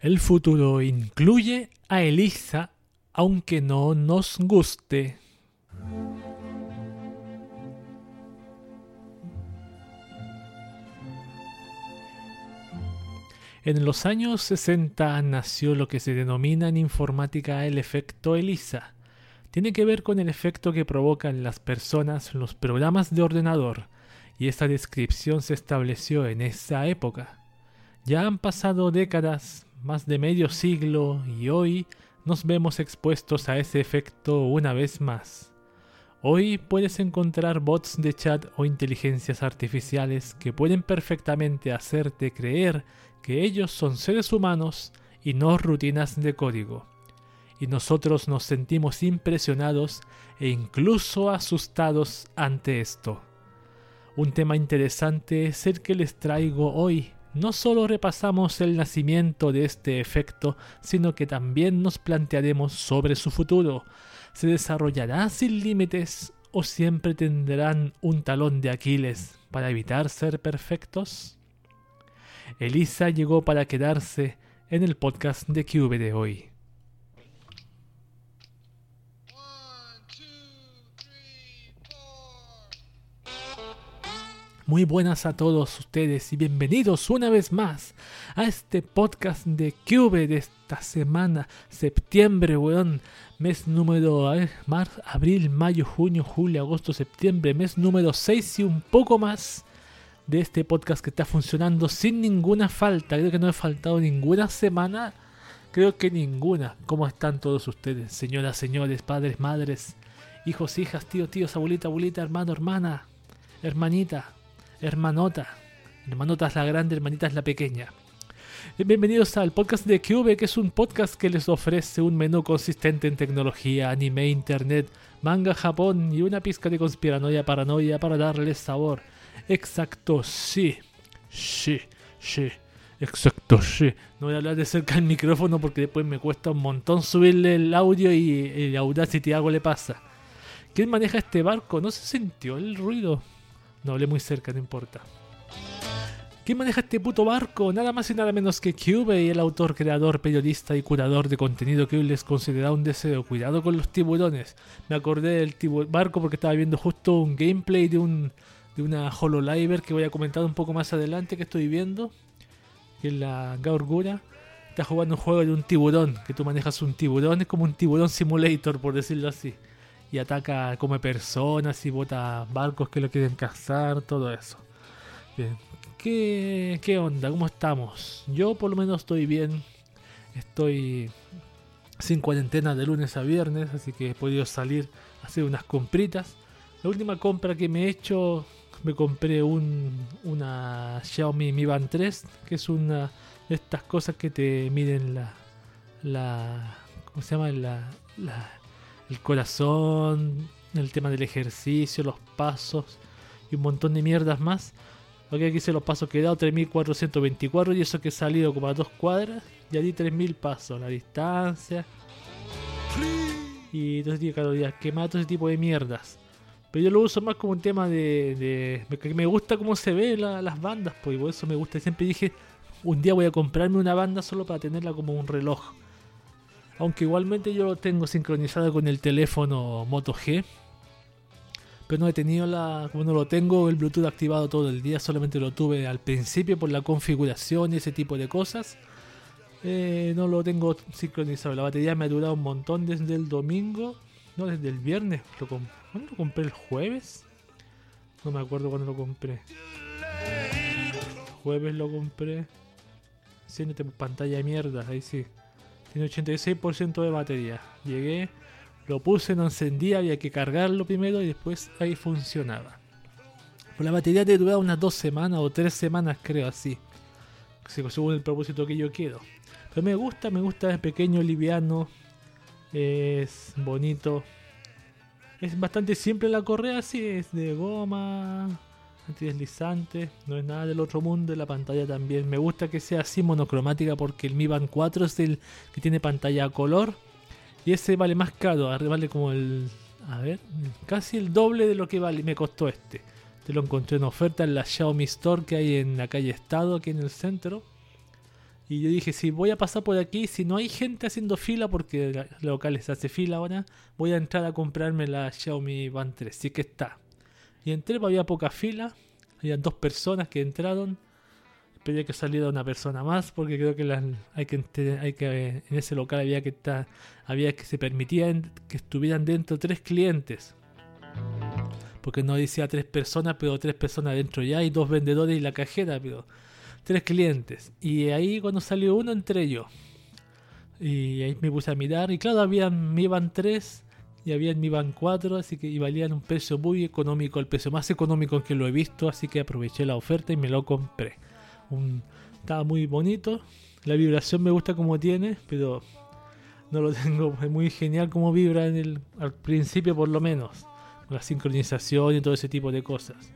El futuro incluye a Elisa, aunque no nos guste. En los años 60 nació lo que se denomina en informática el efecto ELISA. Tiene que ver con el efecto que provocan las personas los programas de ordenador, y esta descripción se estableció en esa época. Ya han pasado décadas, más de medio siglo, y hoy nos vemos expuestos a ese efecto una vez más. Hoy puedes encontrar bots de chat o inteligencias artificiales que pueden perfectamente hacerte creer que ellos son seres humanos y no rutinas de código. Y nosotros nos sentimos impresionados e incluso asustados ante esto. Un tema interesante es el que les traigo hoy. No solo repasamos el nacimiento de este efecto, sino que también nos plantearemos sobre su futuro. ¿Se desarrollará sin límites o siempre tendrán un talón de Aquiles para evitar ser perfectos? Elisa llegó para quedarse en el podcast de QV de hoy. Muy buenas a todos ustedes y bienvenidos una vez más a este podcast de QV de esta semana, septiembre, weón. Mes número, abril, mayo, junio, julio, agosto, septiembre, mes número 6 y un poco más de este podcast que está funcionando sin ninguna falta. Creo que no he faltado ninguna semana. Creo que ninguna. ¿Cómo están todos ustedes? Señoras, señores, padres, madres, hijos, hijas, tíos, tíos, abuelita, abuelita, hermano, hermana, hermanita, hermanota. Hermanota la grande, hermanita es la pequeña. Bienvenidos al podcast de Cube, que es un podcast que les ofrece un menú consistente en tecnología, anime, internet, manga, Japón y una pizca de conspiranoia, paranoia para darles sabor Exacto, sí. Sí, sí. Exacto, sí. No voy a hablar de cerca del micrófono porque después me cuesta un montón subirle el audio y el Audacity algo le pasa. ¿Quién maneja este barco? ¿No se sintió el ruido? No hablé muy cerca, no importa. ¿Quién maneja este puto barco? Nada más y nada menos que Cube el autor, creador, periodista y curador de contenido que hoy les considera un deseo. Cuidado con los tiburones. Me acordé del barco porque estaba viendo justo un gameplay de un de una Hololiver que voy a comentar un poco más adelante que estoy viendo. Que es la Gaurgura. Está jugando un juego de un tiburón. Que tú manejas un tiburón. Es como un tiburón simulator, por decirlo así. Y ataca, come personas y bota barcos que lo quieren cazar. Todo eso. Bien. ¿Qué, ¿Qué onda? ¿Cómo estamos? Yo por lo menos estoy bien. Estoy sin cuarentena de lunes a viernes. Así que he podido salir a hacer unas compritas. La última compra que me he hecho me compré un, una Xiaomi Mi Band 3, que es una de estas cosas que te miden la, la ¿cómo se llama? La, el corazón, el tema del ejercicio, los pasos y un montón de mierdas más. Ok, aquí hice los pasos que he dado, 3424 y eso que he salido como a dos cuadras, ya di 3000 pasos, la distancia. Y todo ese tipo de calorías, quemado todo ese tipo de mierdas. Pero yo lo uso más como un tema de. de me gusta cómo se ve las bandas, pues, por eso me gusta. Siempre dije, un día voy a comprarme una banda solo para tenerla como un reloj. Aunque igualmente yo lo tengo sincronizado con el teléfono Moto G. Pero no he tenido la. Como no lo tengo el Bluetooth activado todo el día, solamente lo tuve al principio por la configuración y ese tipo de cosas. Eh, no lo tengo sincronizado. La batería me ha durado un montón desde el domingo. No, desde el viernes. Lo, ¿Cuándo lo compré? ¿El jueves? No me acuerdo cuándo lo compré. jueves lo compré. Siéntete pantalla de mierda, ahí sí. Tiene 86% de batería. Llegué, lo puse, no encendía, había que cargarlo primero y después ahí funcionaba. Pues la batería te dura unas dos semanas o tres semanas, creo, así. Según el propósito que yo quiero. Pero me gusta, me gusta, es pequeño, liviano, es bonito. Es bastante simple la correa, sí, es de goma, antideslizante, no es nada del otro mundo. La pantalla también me gusta que sea así monocromática porque el Mi Band 4 es el que tiene pantalla a color y ese vale más caro, vale como el, a ver, casi el doble de lo que vale, me costó este. Te lo encontré en oferta en la Xiaomi Store que hay en la calle Estado, aquí en el centro. Y yo dije, si voy a pasar por aquí, si no hay gente haciendo fila, porque locales hace fila ahora, voy a entrar a comprarme la Xiaomi Band 3. Sí que está. Y entré, pues, había poca fila. Habían dos personas que entraron. Esperé que saliera una persona más, porque creo que hay que, que en ese local había que estar, había que se permitían que estuvieran dentro tres clientes. Porque no decía tres personas, pero tres personas dentro ya, y dos vendedores y la cajera, pero tres clientes. Y ahí cuando salió uno entré yo. Y ahí me puse a mirar. Y claro, había Mi Band 3 y había Mi Band 4, así que y valían un precio muy económico, el precio más económico que lo he visto, así que aproveché la oferta y me lo compré. Un, estaba muy bonito. La vibración me gusta como tiene, pero no lo tengo es muy genial como vibra en el, al principio por lo menos. La sincronización y todo ese tipo de cosas.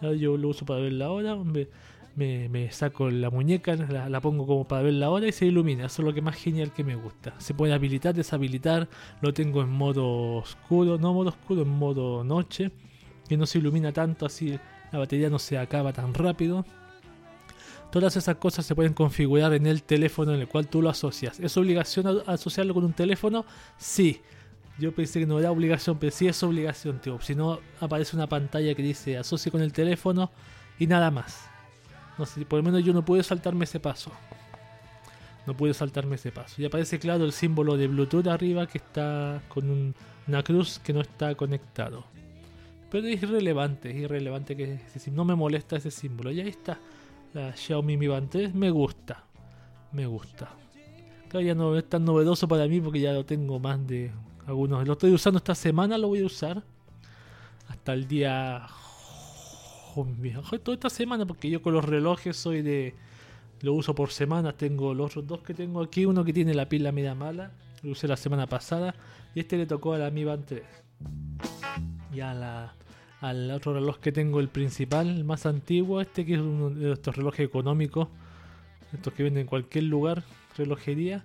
Ahora Yo lo uso para ver la hora, me, me, saco la muñeca, la, la pongo como para ver la hora y se ilumina. Eso es lo que más genial que me gusta. Se puede habilitar, deshabilitar. Lo tengo en modo oscuro, no modo oscuro, en modo noche. Que no se ilumina tanto así, la batería no se acaba tan rápido. Todas esas cosas se pueden configurar en el teléfono en el cual tú lo asocias. ¿Es obligación asociarlo con un teléfono? Sí. Yo pensé que no era obligación, pero sí es obligación, tío. Si no, aparece una pantalla que dice asocie con el teléfono y nada más. No por lo menos yo no pude saltarme ese paso. No pude saltarme ese paso. Y aparece claro el símbolo de Bluetooth arriba que está con un- una cruz que no está conectado. Pero es irrelevante, es irrelevante que ese no me molesta ese símbolo. Y ahí está. La Xiaomi Mi Band 3 me gusta. Me gusta. Claro, ya no es tan novedoso para mí porque ya lo tengo más de algunos. Lo estoy usando esta semana, lo voy a usar. Hasta el día. Toda esta semana, porque yo con los relojes soy de. Lo uso por semana. Tengo los otros dos que tengo aquí. Uno que tiene la pila media mala. Lo usé la semana pasada. Y este le tocó a la Mi Band 3. Y a la, al otro reloj que tengo, el principal, el más antiguo. Este que es uno de estos relojes económicos. Estos que venden en cualquier lugar. Relojería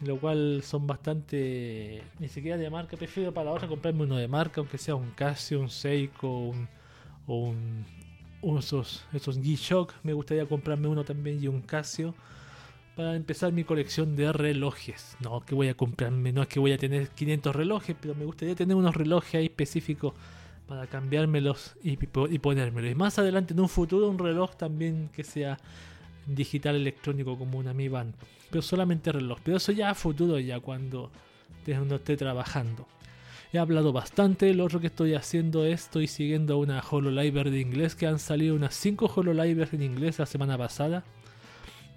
lo cual son bastante ni siquiera de marca prefiero para ahora comprarme uno de marca aunque sea un Casio un Seiko un, o un, esos esos G-Shock me gustaría comprarme uno también y un Casio para empezar mi colección de relojes no que voy a comprarme no es que voy a tener 500 relojes pero me gustaría tener unos relojes ahí específicos para cambiármelos y, y ponérmelos y más adelante en un futuro un reloj también que sea digital electrónico como una Mi Band pero solamente reloj. Pero eso ya a futuro, ya cuando, cuando esté trabajando. He hablado bastante, lo otro que estoy haciendo es, estoy siguiendo una HoloLiver de inglés, que han salido unas 5 HoloLivers en inglés la semana pasada.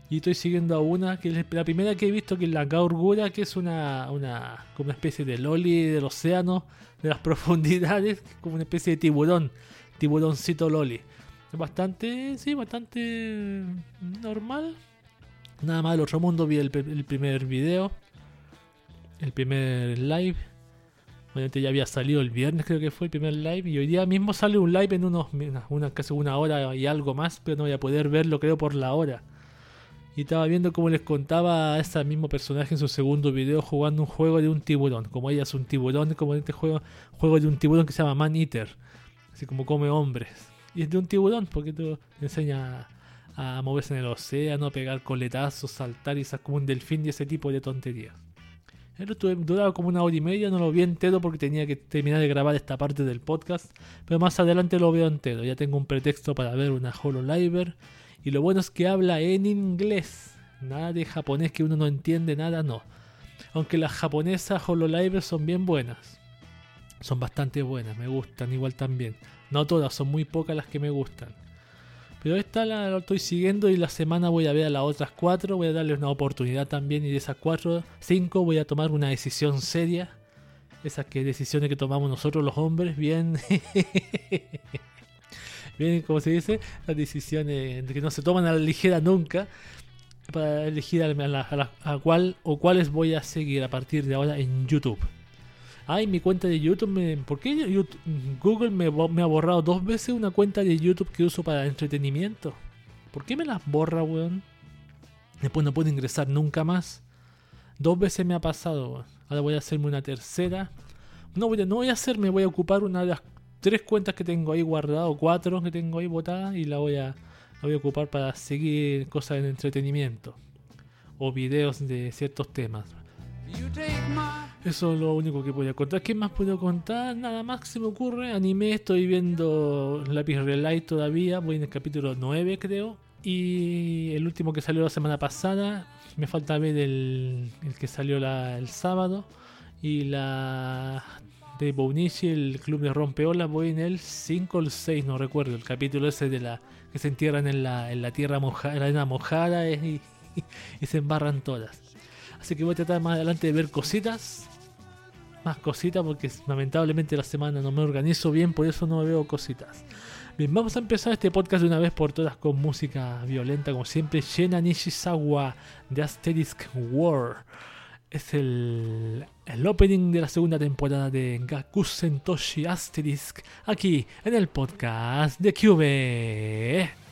Y estoy siguiendo a una, que es la primera que he visto, que es la Gaurgura, que es una, una, como una especie de loli del océano, de las profundidades, como una especie de tiburón, tiburoncito loli. Bastante, sí, bastante normal, Nada más del otro mundo vi el, el, primer video, el primer live. Obviamente ya había salido el viernes, creo que fue el primer live. Y hoy día mismo sale un live en unos una, casi una hora y algo más, pero no voy a poder verlo, creo, por la hora. Y estaba viendo como les contaba a ese mismo personaje en su segundo video jugando un juego de un tiburón. Como ella es un tiburón, como en este juego, juego de un tiburón que se llama Man Eater. Así como come hombres. Y es de un tiburón, porque te enseña a moverse en el océano, pegar coletazos, saltar y ser como un delfín y ese tipo de tonterías. Esto duraba como una hora y media, no lo vi entero porque tenía que terminar de grabar esta parte del podcast, pero más adelante lo veo entero. Ya tengo un pretexto para ver una HoloLiver y lo bueno es que habla en inglés, nada de japonés que uno no entiende, nada, no. Aunque las japonesas HoloLiver son bien buenas, son bastante buenas, me gustan igual también. No todas, son muy pocas las que me gustan. Pero esta la, estoy siguiendo y la semana voy a ver a las otras cuatro, voy a darles una oportunidad también y de esas cuatro, cinco voy a tomar una decisión seria. Esas que decisiones que tomamos nosotros los hombres, bien, bien, como se dice, las decisiones que no se toman a la ligera nunca, para elegir a, la, a, o cuáles voy a seguir a partir de ahora en YouTube. Ay, mi cuenta de YouTube, me, ¿por qué Google me, ha borrado dos veces una cuenta de YouTube que uso para entretenimiento? ¿Por qué me las borra, weón? Después no puedo ingresar nunca más. Dos veces me ha pasado, weón. Ahora voy a hacerme una tercera. No voy, a, no voy a hacer, me voy a ocupar una de las tres cuentas que tengo ahí guardadas, o cuatro que tengo ahí botadas, y la voy a, la voy a ocupar para seguir cosas de entretenimiento. o videos de ciertos temas. Eso es lo único que podía contar. ¿Qué más puedo contar? Nada más que se me ocurre. Anime, estoy viendo Lápiz Relay todavía. Voy en el capítulo 9, creo. Y el último que salió la semana pasada. Me falta ver el, que salió el sábado. Y la de Bounichi, el club de rompeolas. Voy en el 5 o el 6, no recuerdo. El capítulo ese de la que se entierran en la, tierra mojada, en la mojada y se embarran todas. Así que voy a tratar más adelante de ver cositas. Más cositas porque lamentablemente la semana no me organizo bien, por eso no veo cositas. Bien, vamos a empezar este podcast de una vez por todas con música violenta, como siempre. Shena Nishizawa de Asterisk War. Es el, el opening de la segunda temporada de Gakusen Toshi Asterisk aquí en el podcast de Cube.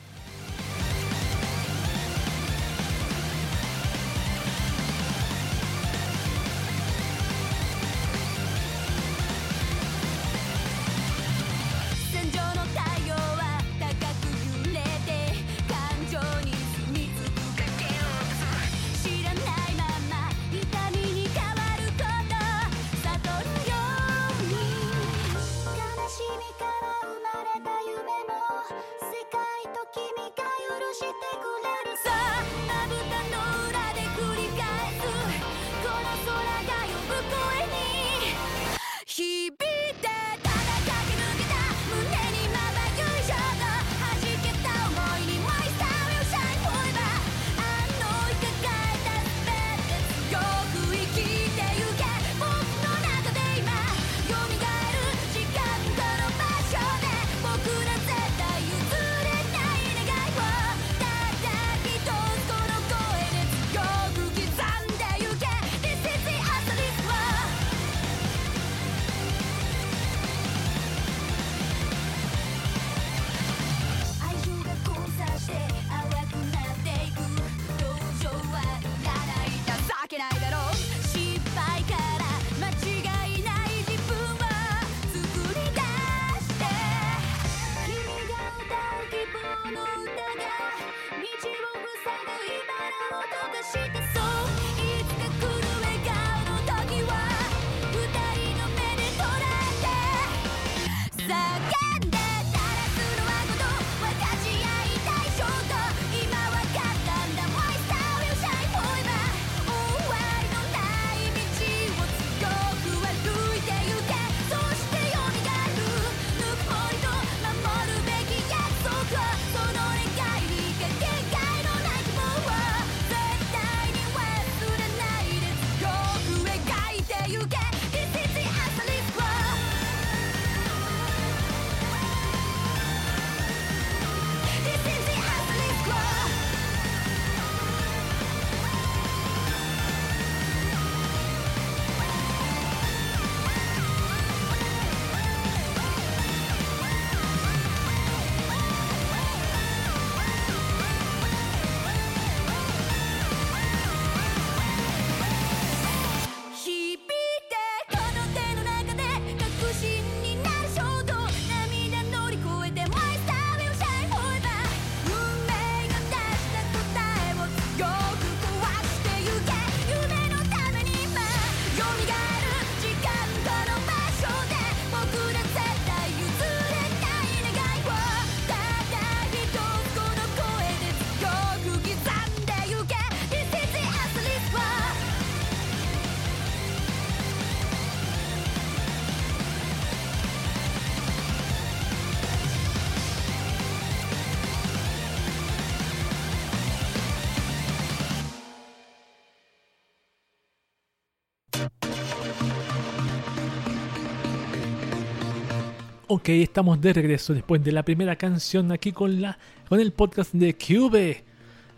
Ok, estamos de regreso después de la primera canción aquí con, la, con el podcast de Cube.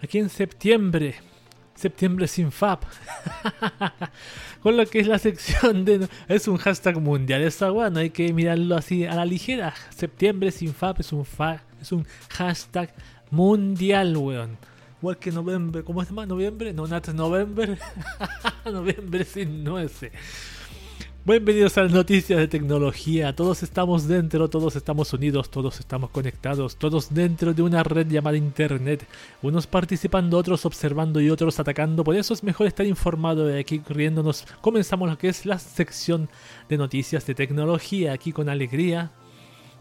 Aquí en septiembre. Septiembre sin FAP. con lo que es la sección de... Es un hashtag mundial. Esa bueno, hay que mirarlo así a la ligera. Septiembre sin FAP es un, fa, es un hashtag mundial, weón. Igual que noviembre. ¿Cómo se llama? ¿Noviembre? No, not November. noviembre sin nueces. Bienvenidos a las noticias de tecnología. Todos estamos dentro, todos estamos unidos, todos estamos conectados, todos dentro de una red llamada Internet. Unos participando, otros observando y otros atacando. Por eso es mejor estar informado de aquí riéndonos. Comenzamos lo que es la sección de noticias de tecnología aquí con alegría.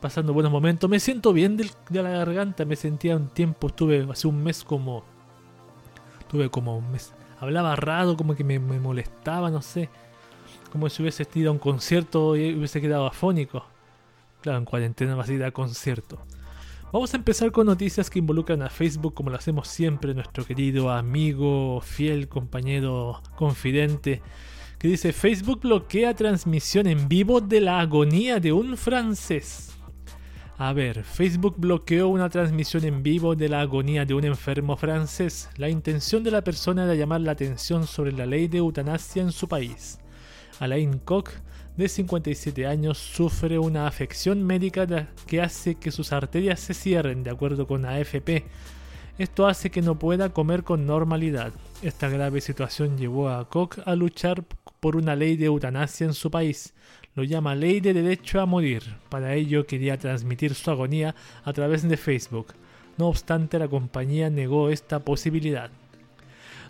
Pasando buenos momentos. Me siento bien de la garganta. Me sentía un tiempo, estuve hace un mes como... Tuve como un mes. Hablaba raro, como que me molestaba, no sé como si hubiese ido a un concierto y hubiese quedado afónico. Claro, en cuarentena vas a ir a concierto. Vamos a empezar con noticias que involucran a Facebook como lo hacemos siempre, nuestro querido amigo, fiel compañero, confidente, que dice Facebook bloquea transmisión en vivo de la agonía de un francés. A ver, Facebook bloqueó una transmisión en vivo de la agonía de un enfermo francés. La intención de la persona era llamar la atención sobre la ley de eutanasia en su país. Alain Koch, de 57 años, sufre una afección médica que hace que sus arterias se cierren, de acuerdo con AFP. Esto hace que no pueda comer con normalidad. Esta grave situación llevó a Koch a luchar por una ley de eutanasia en su país. Lo llama Ley de Derecho a Morir. Para ello quería transmitir su agonía a través de Facebook. No obstante, la compañía negó esta posibilidad.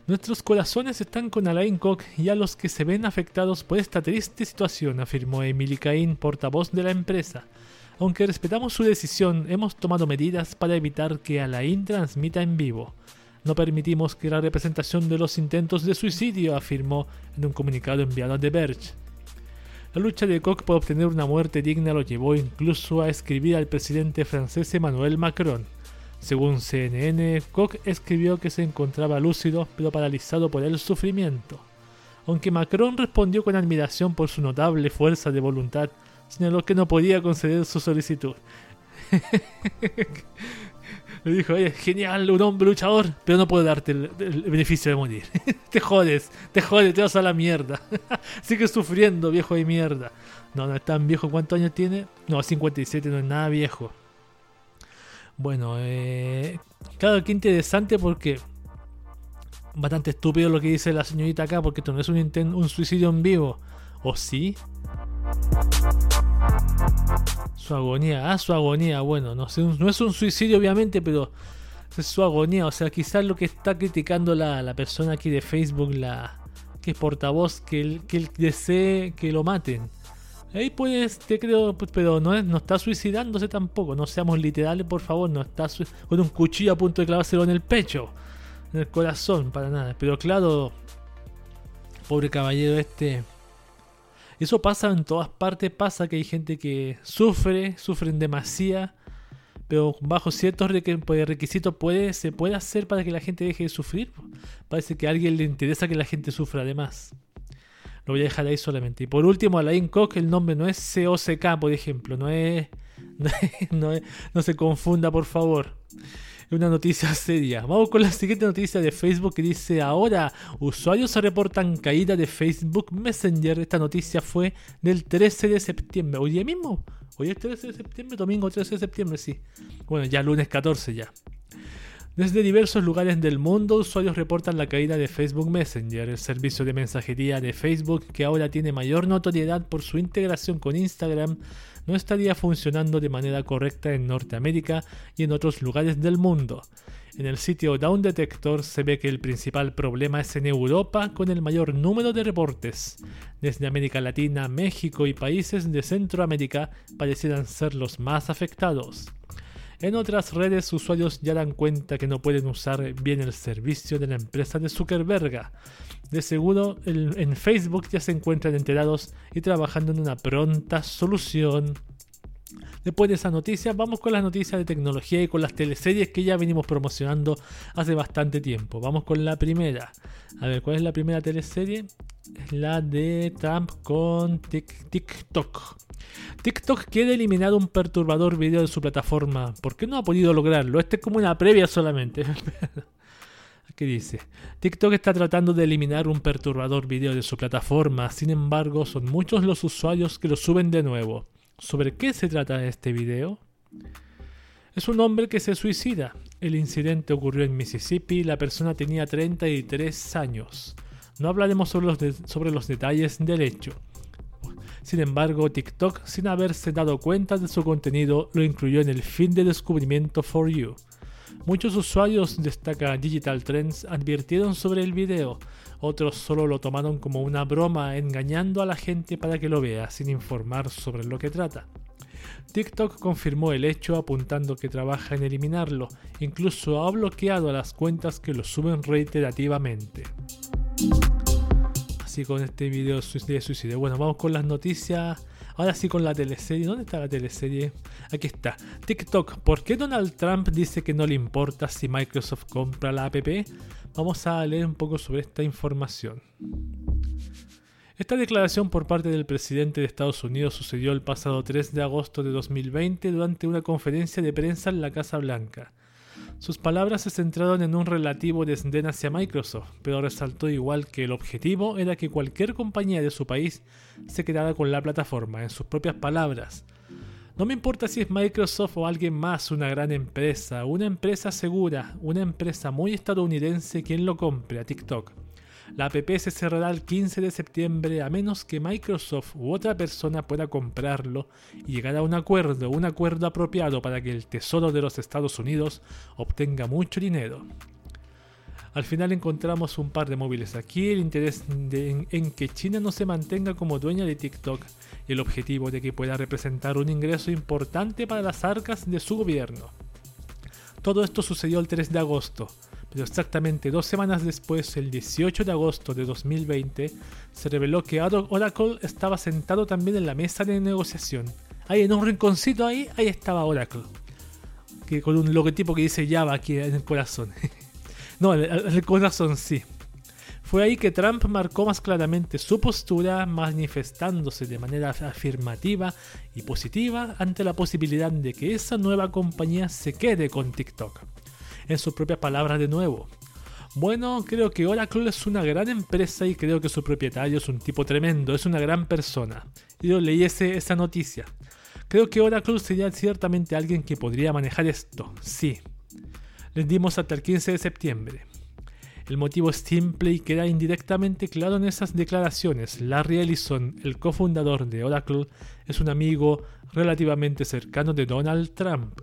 Nuestros corazones están con Alain Koch y a los que se ven afectados por esta triste situación, afirmó Emily Cain, portavoz de la empresa. Aunque respetamos su decisión, hemos tomado medidas para evitar que Alain transmita en vivo. No permitimos que la representación de los intentos de suicidio, afirmó en un comunicado enviado a The Verge. La lucha de Koch por obtener una muerte digna lo llevó incluso a escribir al presidente francés Emmanuel Macron. Según CNN, Koch escribió que se encontraba lúcido pero paralizado por el sufrimiento. Aunque Macron respondió con admiración por su notable fuerza de voluntad, señaló que no podía conceder su solicitud. Le dijo, oye, genial, un hombre luchador, pero no puedo darte el, beneficio de morir. te jodes, te jodes, te vas a la mierda. Sigue sufriendo, viejo de mierda. No, no es tan viejo. ¿Cuántos años tiene? No, 57 no es nada viejo. Bueno, eh, claro, qué interesante porque bastante estúpido lo que dice la señorita acá, porque esto no es un, un suicidio en vivo. ¿O sí? Su agonía, ah, su agonía, bueno, no, sé, no es un suicidio obviamente, pero es su agonía, o sea, quizás lo que está criticando la, la persona aquí de Facebook, la que es portavoz, que él, que él desee que lo maten. Ahí pues, te creo, pues, pero no, está suicidándose tampoco. No seamos literales, por favor. No está con un cuchillo a punto de clavárselo en el pecho, en el corazón, para nada. Pero claro, pobre caballero este. Eso pasa en todas partes. Pasa que hay gente que sufre, sufren demasiado. Pero bajo ciertos pues, requisitos puede, se puede hacer para que la gente deje de sufrir. Parece que a alguien le interesa que la gente sufra además. Lo voy a dejar ahí solamente. Y por último, Alain Koch, el nombre no es COCK, por ejemplo. No es. No, no, se confunda, por favor. Es una noticia seria. Vamos con la siguiente noticia de Facebook que dice: Ahora, usuarios se reportan caída de Facebook Messenger. Esta noticia fue del 13 de septiembre. Hoy mismo. Hoy es 13 de septiembre, domingo 13 de septiembre, sí. Bueno, ya lunes 14 ya. Desde diversos lugares del mundo, usuarios reportan la caída de Facebook Messenger, el servicio de mensajería de Facebook que ahora tiene mayor notoriedad por su integración con Instagram, no estaría funcionando de manera correcta en Norteamérica y en otros lugares del mundo. En el sitio Down Detector se ve que el principal problema es en Europa con el mayor número de reportes. Desde América Latina, México y países de Centroamérica parecieran ser los más afectados. En otras redes, usuarios ya dan cuenta que no pueden usar bien el servicio de la empresa de Zuckerberg. De seguro, en Facebook ya se encuentran enterados y trabajando en una pronta solución. Después de esa noticia, vamos con las noticias de tecnología y con las teleseries que ya venimos promocionando hace bastante tiempo. Vamos con la primera. A ver, ¿cuál es la primera teleserie? Es la de Trump con TikTok. TikTok quiere eliminar un perturbador video de su plataforma. ¿Por qué no ha podido lograrlo? Este es como una previa solamente. ¿Qué dice? TikTok está tratando de eliminar un perturbador video de su plataforma, sin embargo son muchos los usuarios que lo suben de nuevo. ¿Sobre qué se trata este video? Es un hombre que se suicida. El incidente ocurrió en Mississippi, la persona tenía 33 años. No hablaremos sobre los, sobre los detalles del hecho. Sin embargo, TikTok, sin haberse dado cuenta de su contenido, lo incluyó en el fin de descubrimiento For You. Muchos usuarios, destaca Digital Trends, advirtieron sobre el video, otros solo lo tomaron como una broma engañando a la gente para que lo vea sin informar sobre lo que trata. TikTok confirmó el hecho apuntando que trabaja en eliminarlo, incluso ha bloqueado a las cuentas que lo suben reiterativamente. Así con este video de suicidio. Bueno, vamos con las noticias. Ahora sí con la teleserie. ¿Dónde está la teleserie? Aquí está. TikTok. ¿Por qué Donald Trump dice que no le importa si Microsoft compra la app? Vamos a leer un poco sobre esta información. Esta declaración por parte del presidente de Estados Unidos sucedió el pasado 3 de agosto de 2020 durante una conferencia de prensa en la Casa Blanca. Sus palabras se centraron en un relativo desdén hacia Microsoft, pero resaltó igual que el objetivo era que cualquier compañía de su país se quedara con la plataforma, en sus propias palabras. No me importa si es Microsoft o alguien más, una gran empresa, una empresa segura, una empresa muy estadounidense quien lo compre a TikTok. La app se cerrará el 15 de septiembre a menos que Microsoft u otra persona pueda comprarlo y llegar a un acuerdo, un acuerdo apropiado para que el Tesoro de los Estados Unidos obtenga mucho dinero. Al final encontramos un par de móviles aquí, el interés en, que China no se mantenga como dueña de TikTok y el objetivo de que pueda representar un ingreso importante para las arcas de su gobierno. Todo esto sucedió el 3 de agosto, pero exactamente dos semanas después, el 18 de agosto de 2020, se reveló que Oracle estaba sentado también en la mesa de negociación. Ahí en un rinconcito ahí, ahí estaba Oracle. Que con un logotipo que dice Java aquí en el corazón. no, en el corazón sí. Fue ahí que Trump marcó más claramente su postura, manifestándose de manera afirmativa y positiva ante la posibilidad de que esa nueva compañía se quede con TikTok en sus propias palabras de nuevo. Bueno, creo que Oracle es una gran empresa y creo que su propietario es un tipo tremendo, es una gran persona. Yo leí esa noticia. Creo que Oracle sería ciertamente alguien que podría manejar esto, sí. Les dimos hasta el 15 de septiembre. El motivo es simple y queda indirectamente claro en esas declaraciones. Larry Ellison, el cofundador de Oracle, es un amigo relativamente cercano de Donald Trump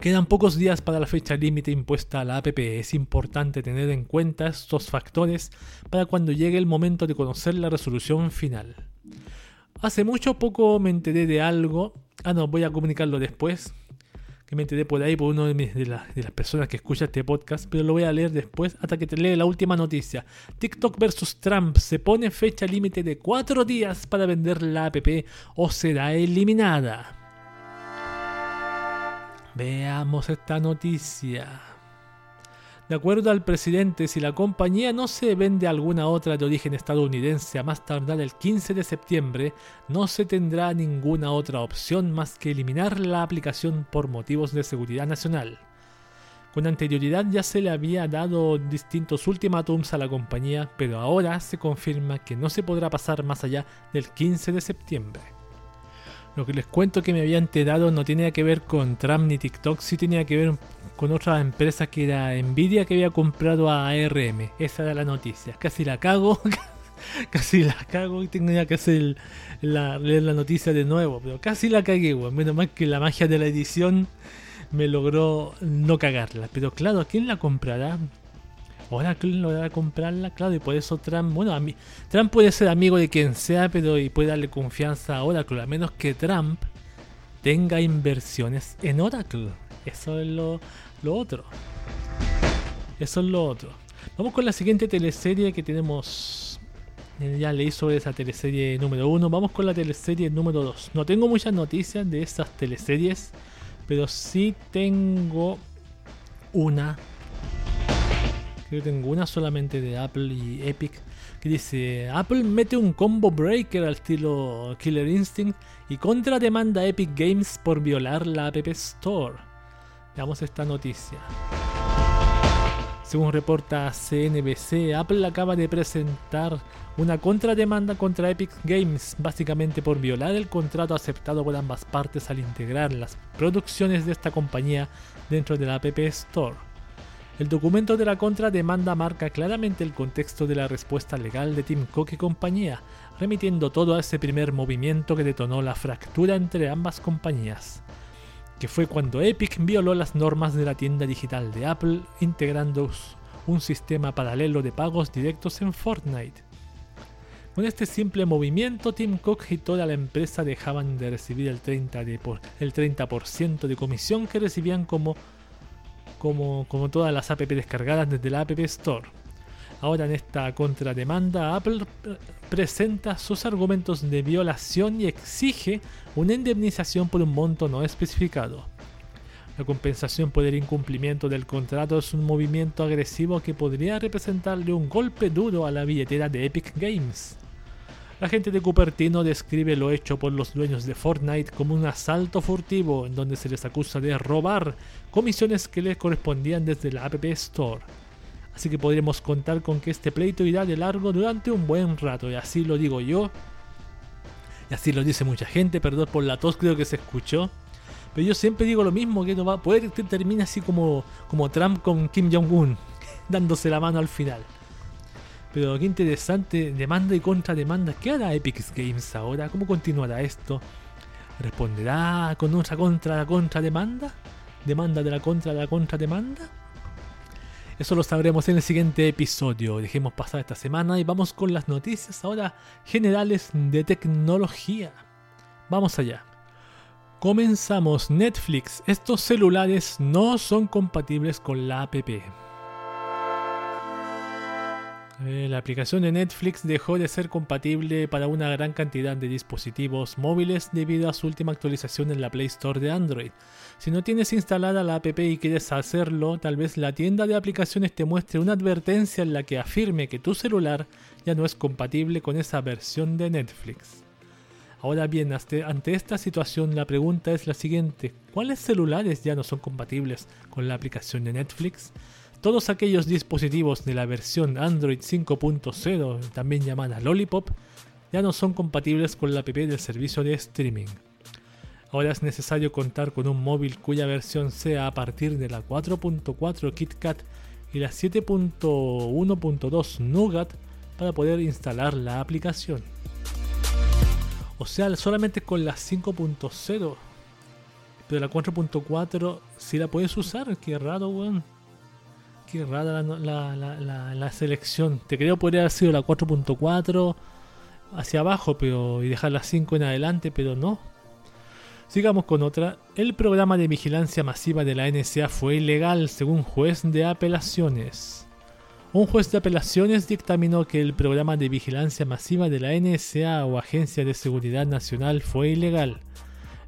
Quedan pocos días para la fecha límite impuesta a la APP. Es importante tener en cuenta estos factores para cuando llegue el momento de conocer la resolución final. Hace mucho poco me enteré de algo. Ah, no, voy a comunicarlo después. Que me enteré por ahí por uno de, de, las personas que escucha este podcast. Pero lo voy a leer después hasta que te lee la última noticia. TikTok versus Trump. Se pone fecha límite de 4 días para vender la app o será eliminada. Veamos esta noticia. De acuerdo al presidente, si la compañía no se vende a alguna otra de origen estadounidense a más tardar el 15 de septiembre, no se tendrá ninguna otra opción más que eliminar la aplicación por motivos de seguridad nacional. Con anterioridad ya se le había dado distintos ultimátums a la compañía, pero ahora se confirma que no se podrá pasar más allá del 15 de septiembre. Lo que les cuento que me había enterado no tenía que ver con Trump ni TikTok, sí tenía que ver con otra empresa que era Nvidia que había comprado a ARM. Esa era la noticia. Casi la cago. casi la cago y tenía que hacer la, leer la noticia de nuevo. Pero casi la cagué, Menos mal que la magia de la edición me logró no cagarla. Pero claro, ¿quién la comprará? Oracle logra comprarla, claro, y por eso Trump, bueno, a mí, Trump puede ser amigo de quien sea, pero y puede darle confianza a Oracle, a menos que Trump tenga inversiones en Oracle. Eso es lo, lo otro. Eso es lo otro. Vamos con la siguiente teleserie que tenemos. Eh, ya leí sobre esa teleserie número 1. Vamos con la teleserie número 2. No tengo muchas noticias de esas teleseries, pero sí tengo una que tengo una solamente de Apple y Epic, que dice, Apple mete un combo breaker al estilo Killer Instinct y contra demanda Epic Games por violar la App Store. Veamos esta noticia. Según reporta CNBC, Apple acaba de presentar una contrademanda contra Epic Games, básicamente por violar el contrato aceptado por ambas partes al integrar las producciones de esta compañía dentro de la App Store. El documento de la contrademanda marca claramente el contexto de la respuesta legal de Tim Cook y compañía, remitiendo todo a ese primer movimiento que detonó la fractura entre ambas compañías, que fue cuando Epic violó las normas de la tienda digital de Apple integrando un sistema paralelo de pagos directos en Fortnite. Con este simple movimiento, Tim Cook y toda la empresa dejaban de recibir el 30%, de, el 30 de comisión que recibían como, como, todas las app descargadas desde la App Store. Ahora en esta contrademanda, Apple presenta sus argumentos de violación y exige una indemnización por un monto no especificado. La compensación por el incumplimiento del contrato es un movimiento agresivo que podría representarle un golpe duro a la billetera de Epic Games. La gente de Cupertino describe lo hecho por los dueños de Fortnite como un asalto furtivo en donde se les acusa de robar comisiones que les correspondían desde la App Store. Así que podremos contar con que este pleito irá de largo durante un buen rato, y así lo digo yo. Y así lo dice mucha gente, perdón por la tos, creo que se escuchó. Pero yo siempre digo lo mismo, que no va a poder que termine así como, como Trump con Kim Jong-un, dándose la mano al final. Pero qué interesante, demanda y contrademanda. ¿Qué hará Epic Games ahora? ¿Cómo continuará esto? ¿Responderá con otra contra la contrademanda? ¿Demanda de la contra de la contrademanda? Eso lo sabremos en el siguiente episodio. Dejemos pasar esta semana y vamos con las noticias ahora generales de tecnología. Vamos allá. Comenzamos Netflix. Estos celulares no son compatibles con la app. Eh, la aplicación de Netflix dejó de ser compatible para una gran cantidad de dispositivos móviles debido a su última actualización en la Play Store de Android. Si no tienes instalada la app y quieres hacerlo, tal vez la tienda de aplicaciones te muestre una advertencia en la que afirme que tu celular ya no es compatible con esa versión de Netflix. Ahora bien, ante esta situación la pregunta es la siguiente, ¿cuáles celulares ya no son compatibles con la aplicación de Netflix? Todos aquellos dispositivos de la versión Android 5.0, también llamada Lollipop, ya no son compatibles con la app del servicio de streaming. Ahora es necesario contar con un móvil cuya versión sea a partir de la 4.4 KitKat y la 7.1.2 Nougat para poder instalar la aplicación. O sea, solamente con la 5.0. Pero la 4.4 si la puedes usar, qué raro, weón. Qué rara la, selección. Te creo podría haber sido la 4.4 hacia abajo pero y dejar la 5 en adelante, pero no. Sigamos con otra. El programa de vigilancia masiva de la NSA fue ilegal según juez de apelaciones. Un juez de apelaciones dictaminó que el programa de vigilancia masiva de la NSA o Agencia de Seguridad Nacional fue ilegal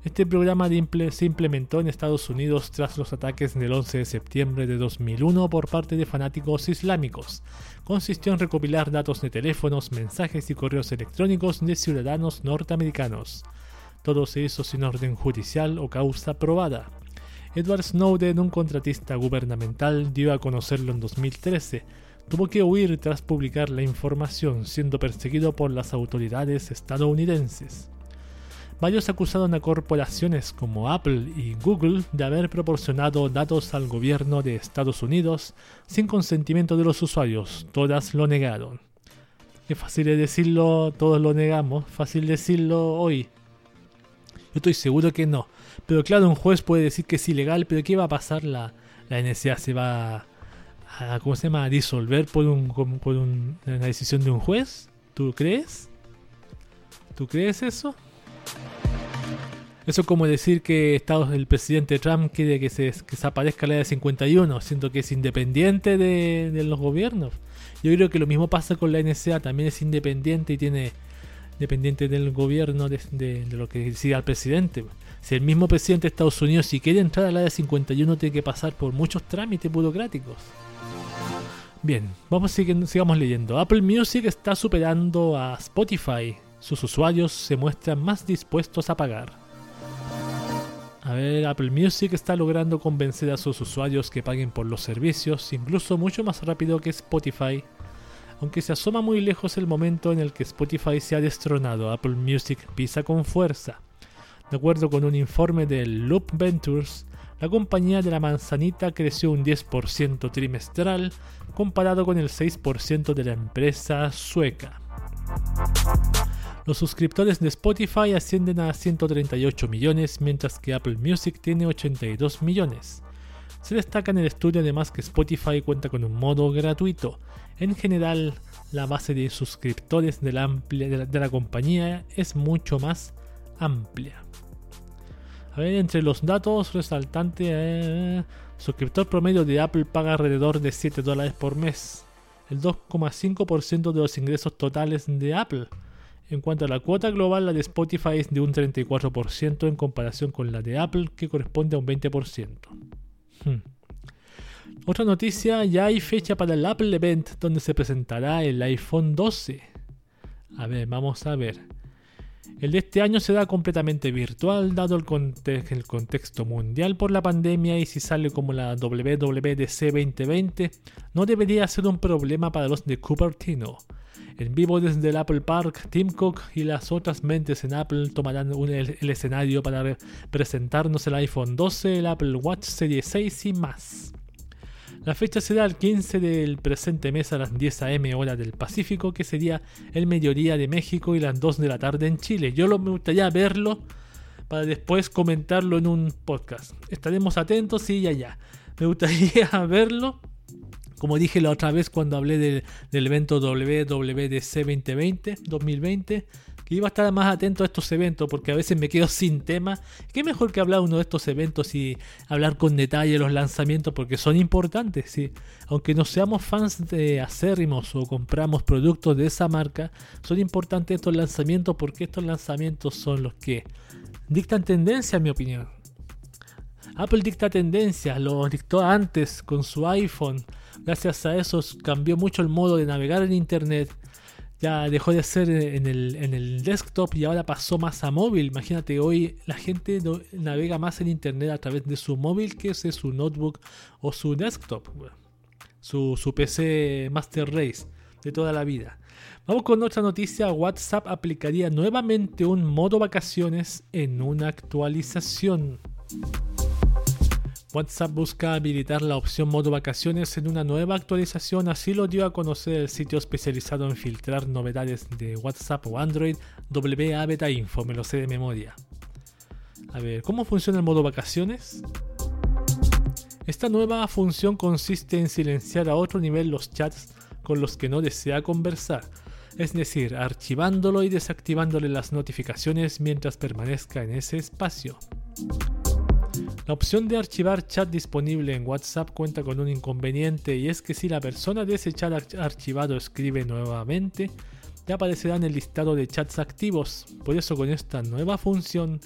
este programa se implementó en Estados Unidos tras los ataques del 11 de septiembre de 2001 por parte de fanáticos islámicos. Consistió en recopilar datos de teléfonos, mensajes y correos electrónicos de ciudadanos norteamericanos. Todo se hizo sin orden judicial o causa probada. Edward Snowden, un contratista gubernamental, dio a conocerlo en 2013. Tuvo que huir tras publicar la información, siendo perseguido por las autoridades estadounidenses. Varios acusaron a corporaciones como Apple y Google de haber proporcionado datos al gobierno de Estados Unidos sin consentimiento de los usuarios. Todas lo negaron. Es fácil de decirlo, todos lo negamos. Fácil decirlo hoy. Yo estoy seguro que no. Pero claro, un juez puede decir que es ilegal, pero ¿qué va a pasar? La, NSA se va a, ¿cómo se llama? a disolver por, un, por una decisión de un juez. ¿Tú crees? ¿Tú crees eso? Eso es como decir que Estados, el presidente Trump quiere que se, que desaparezca la de 51, siendo que es independiente de, los gobiernos. Yo creo que lo mismo pasa con la NSA, también es independiente y tiene dependiente del gobierno de, lo que decida el presidente. Si el mismo presidente de Estados Unidos, si quiere entrar a la de 51, tiene que pasar por muchos trámites burocráticos. Bien, vamos sigamos leyendo. Apple Music está superando a Spotify. Sus usuarios se muestran más dispuestos a pagar. A ver, Apple Music está logrando convencer a sus usuarios que paguen por los servicios, incluso mucho más rápido que Spotify. Aunque se asoma muy lejos el momento en el que Spotify se ha destronado, Apple Music pisa con fuerza. De acuerdo con un informe de Loop Ventures, la compañía de la manzanita creció un 10% trimestral comparado con el 6% de la empresa sueca. Los suscriptores de Spotify ascienden a 138 millones, mientras que Apple Music tiene 82 millones. Se destaca en el estudio además que Spotify cuenta con un modo gratuito. En general, la base de suscriptores de la, compañía es mucho más amplia. A ver, entre los datos resaltantes, eh, suscriptor promedio de Apple paga alrededor de 7 dólares por mes, el 2,5% de los ingresos totales de Apple. En cuanto a la cuota global, la de Spotify es de un 34% en comparación con la de Apple, que corresponde a un 20%. Hmm. Otra noticia, ya hay fecha para el Apple Event donde se presentará el iPhone 12. A ver, vamos a ver. El de este año será completamente virtual dado el, el, contexto mundial por la pandemia y si sale como la WWDC 2020 no debería ser un problema para los de Cupertino. En vivo desde el Apple Park, Tim Cook y las otras mentes en Apple tomarán el, escenario para presentarnos el iPhone 12, el Apple Watch Series 6 y más. La fecha será el 15 del presente mes a las 10 am hora del Pacífico, que sería el mediodía de México y las 2 de la tarde en Chile. Yo lo, me gustaría verlo para después comentarlo en un podcast. Estaremos atentos y ya ya. Me gustaría verlo como dije la otra vez cuando hablé del evento WWDC 2020, 2020, que iba a estar más atento a estos eventos porque a veces me quedo sin tema. Qué mejor que hablar uno de estos eventos y hablar con detalle los lanzamientos porque son importantes, sí. Aunque no seamos fans de acérrimos o compramos productos de esa marca, son importantes estos lanzamientos porque estos lanzamientos son los que dictan tendencia, en mi opinión. Apple dicta tendencia, lo dictó antes con su iPhone, Gracias a eso cambió mucho el modo de navegar en Internet. Ya dejó de ser en el, desktop y ahora pasó más a móvil. Imagínate, hoy la gente navega más en Internet a través de su móvil que de su notebook o su desktop. Su, su PC Master Race de toda la vida. Vamos con otra noticia. WhatsApp aplicaría nuevamente un modo vacaciones en una actualización. WhatsApp busca habilitar la opción modo vacaciones en una nueva actualización, así lo dio a conocer el sitio especializado en filtrar novedades de WhatsApp o Android, WA Beta Info, me lo sé de memoria. A ver, ¿cómo funciona el modo vacaciones? Esta nueva función consiste en silenciar a otro nivel los chats con los que no desea conversar, es decir, archivándolo y desactivándole las notificaciones mientras permanezca en ese espacio. La opción de archivar chat disponible en WhatsApp cuenta con un inconveniente y es que si la persona de ese chat archivado escribe nuevamente, te aparecerá en el listado de chats activos. Por eso con esta nueva función,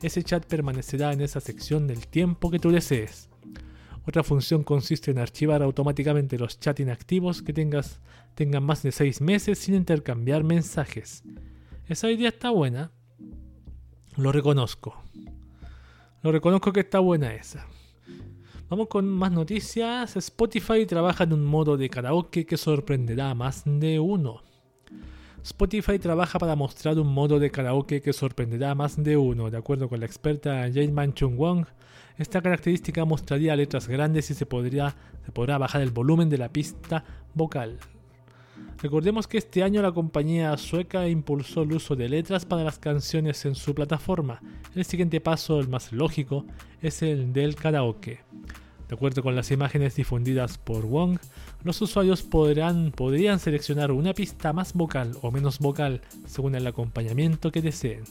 ese chat permanecerá en esa sección del tiempo que tú desees. Otra función consiste en archivar automáticamente los chats inactivos que tengas, tengan más de 6 meses sin intercambiar mensajes. Esa idea está buena. Lo reconozco. Lo reconozco que está buena esa. Vamos con más noticias. Spotify trabaja en un modo de karaoke que sorprenderá a más de uno. Spotify trabaja para mostrar un modo de karaoke que sorprenderá a más de uno. De acuerdo con la experta Jane Manchung Wong, esta característica mostraría letras grandes y se, podría, se podrá bajar el volumen de la pista vocal. Recordemos que este año la compañía sueca impulsó el uso de letras para las canciones en su plataforma. El siguiente paso, el más lógico, es el del karaoke. De acuerdo con las imágenes difundidas por Wong, los usuarios podrán, podrían seleccionar una pista más vocal o menos vocal según el acompañamiento que deseen.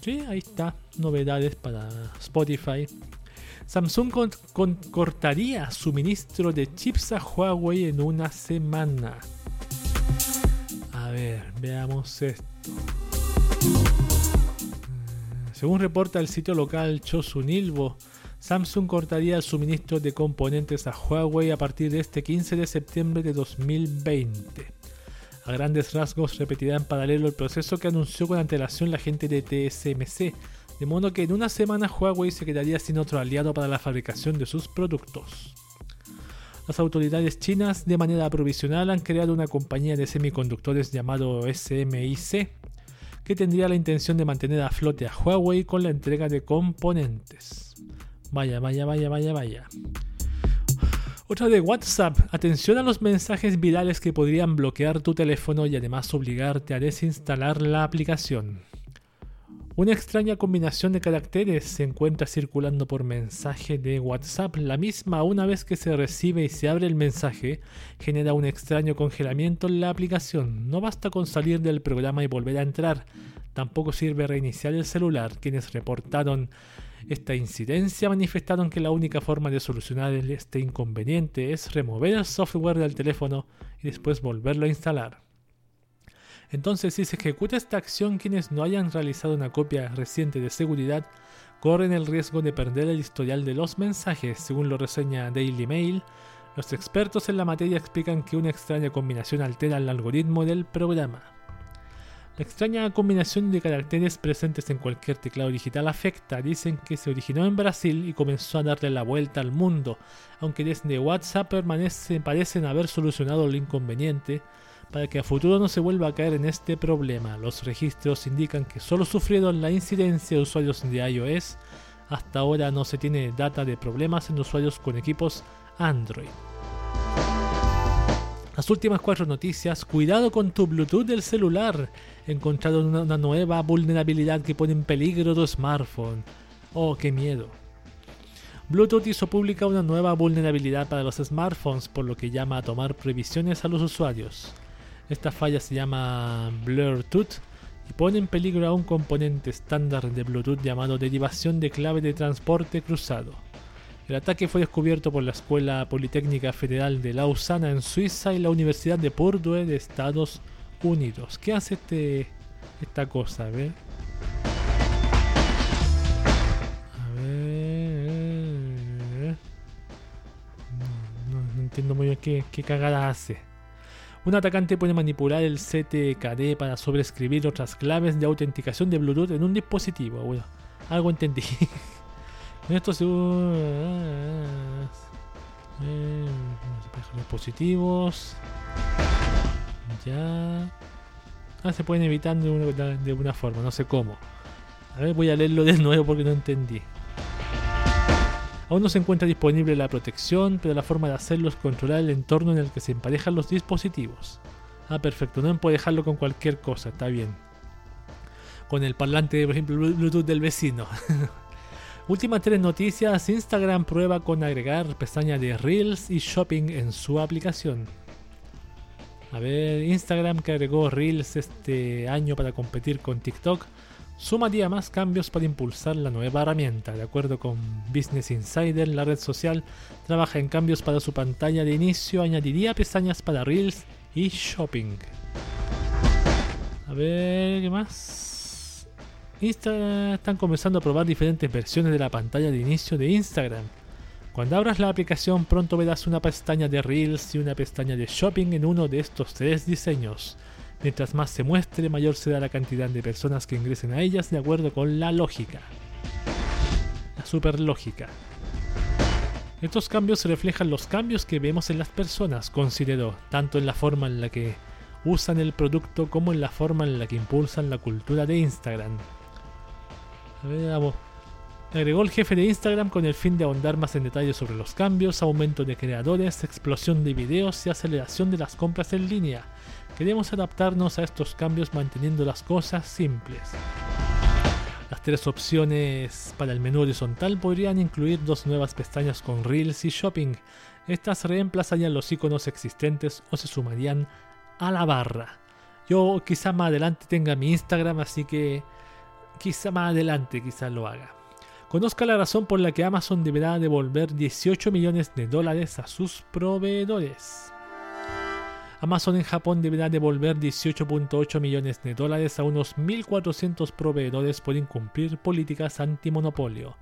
Sí, ahí está, novedades para Spotify. Samsung cortaría suministro de chips a Huawei en una semana. Ver, veamos esto. Mm, según reporta el sitio local Chosunilbo, Samsung cortaría el suministro de componentes a Huawei a partir de este 15 de septiembre de 2020. A grandes rasgos repetirá en paralelo el proceso que anunció con antelación la gente de TSMC, de modo que en una semana Huawei se quedaría sin otro aliado para la fabricación de sus productos. Las autoridades chinas de manera provisional han creado una compañía de semiconductores llamado SMIC que tendría la intención de mantener a flote a Huawei con la entrega de componentes. Vaya, vaya, vaya, vaya, vaya. Otra de WhatsApp. Atención a los mensajes virales que podrían bloquear tu teléfono y además obligarte a desinstalar la aplicación. Una extraña combinación de caracteres se encuentra circulando por mensaje de WhatsApp. La misma, una vez que se recibe y se abre el mensaje, genera un extraño congelamiento en la aplicación. No basta con salir del programa y volver a entrar. Tampoco sirve reiniciar el celular. Quienes reportaron esta incidencia manifestaron que la única forma de solucionar este inconveniente es remover el software del teléfono y después volverlo a instalar. Entonces, si se ejecuta esta acción, quienes no hayan realizado una copia reciente de seguridad corren el riesgo de perder el historial de los mensajes, según lo reseña Daily Mail. Los expertos en la materia explican que una extraña combinación altera el algoritmo del programa. La extraña combinación de caracteres presentes en cualquier teclado digital afecta, dicen que se originó en Brasil y comenzó a darle la vuelta al mundo, aunque desde WhatsApp parecen haber solucionado el inconveniente para que a futuro no se vuelva a caer en este problema. Los registros indican que solo sufrieron la incidencia de usuarios de iOS. Hasta ahora no se tiene data de problemas en usuarios con equipos Android. Las últimas cuatro noticias. Cuidado con tu Bluetooth del celular. Encontraron una, nueva vulnerabilidad que pone en peligro tu smartphone. Oh, qué miedo. Bluetooth hizo pública una nueva vulnerabilidad para los smartphones, por lo que llama a tomar previsiones a los usuarios. Esta falla se llama Bluetooth y pone en peligro a un componente estándar de Bluetooth llamado derivación de clave de transporte cruzado. El ataque fue descubierto por la Escuela Politécnica Federal de Lausana en Suiza y la Universidad de Purdue de Estados Unidos. ¿Qué hace este, esta cosa? A ver. A ver. No, entiendo muy bien qué, qué cagada hace. Un atacante puede manipular el CTKD para sobreescribir otras claves de autenticación de Bluetooth en un dispositivo. Bueno, algo entendí. En estos eh, dispositivos. Ya. Ah, se pueden evitar de una, de una forma, no sé cómo. A ver, voy a leerlo de nuevo porque no entendí. Aún no se encuentra disponible la protección, pero la forma de hacerlo es controlar el entorno en el que se emparejan los dispositivos. Ah, perfecto, no emparejarlo con cualquier cosa, está bien. Con el parlante, por ejemplo, Bluetooth del vecino. Últimas tres noticias, Instagram prueba con agregar pestaña de Reels y Shopping en su aplicación. A ver, Instagram que agregó Reels este año para competir con TikTok, sumaría más cambios para impulsar la nueva herramienta. De acuerdo con Business Insider, la red social trabaja en cambios para su pantalla de inicio, añadiría pestañas para Reels y Shopping. A ver, ¿qué más? Instagram están comenzando a probar diferentes versiones de la pantalla de inicio de Instagram. Cuando abras la aplicación pronto verás una pestaña de Reels y una pestaña de Shopping en uno de estos tres diseños. Mientras más se muestre, mayor será la cantidad de personas que ingresen a ellas de acuerdo con la lógica. La superlógica. Estos cambios reflejan los cambios que vemos en las personas, consideró, tanto en la forma en la que usan el producto como en la forma en la que impulsan la cultura de Instagram. A ver, vamos. Agregó el jefe de Instagram con el fin de ahondar más en detalle sobre los cambios, aumento de creadores, explosión de videos y aceleración de las compras en línea. Queremos adaptarnos a estos cambios manteniendo las cosas simples. Las tres opciones para el menú horizontal podrían incluir dos nuevas pestañas con Reels y Shopping. Estas reemplazarían los iconos existentes o se sumarían a la barra. Yo quizá más adelante tenga mi Instagram, así que quizá más adelante quizá lo haga. Conozca la razón por la que Amazon deberá devolver 18 millones de dólares a sus proveedores. Amazon en Japón deberá devolver 18.8 millones de dólares a unos 1.400 proveedores por incumplir políticas antimonopolio.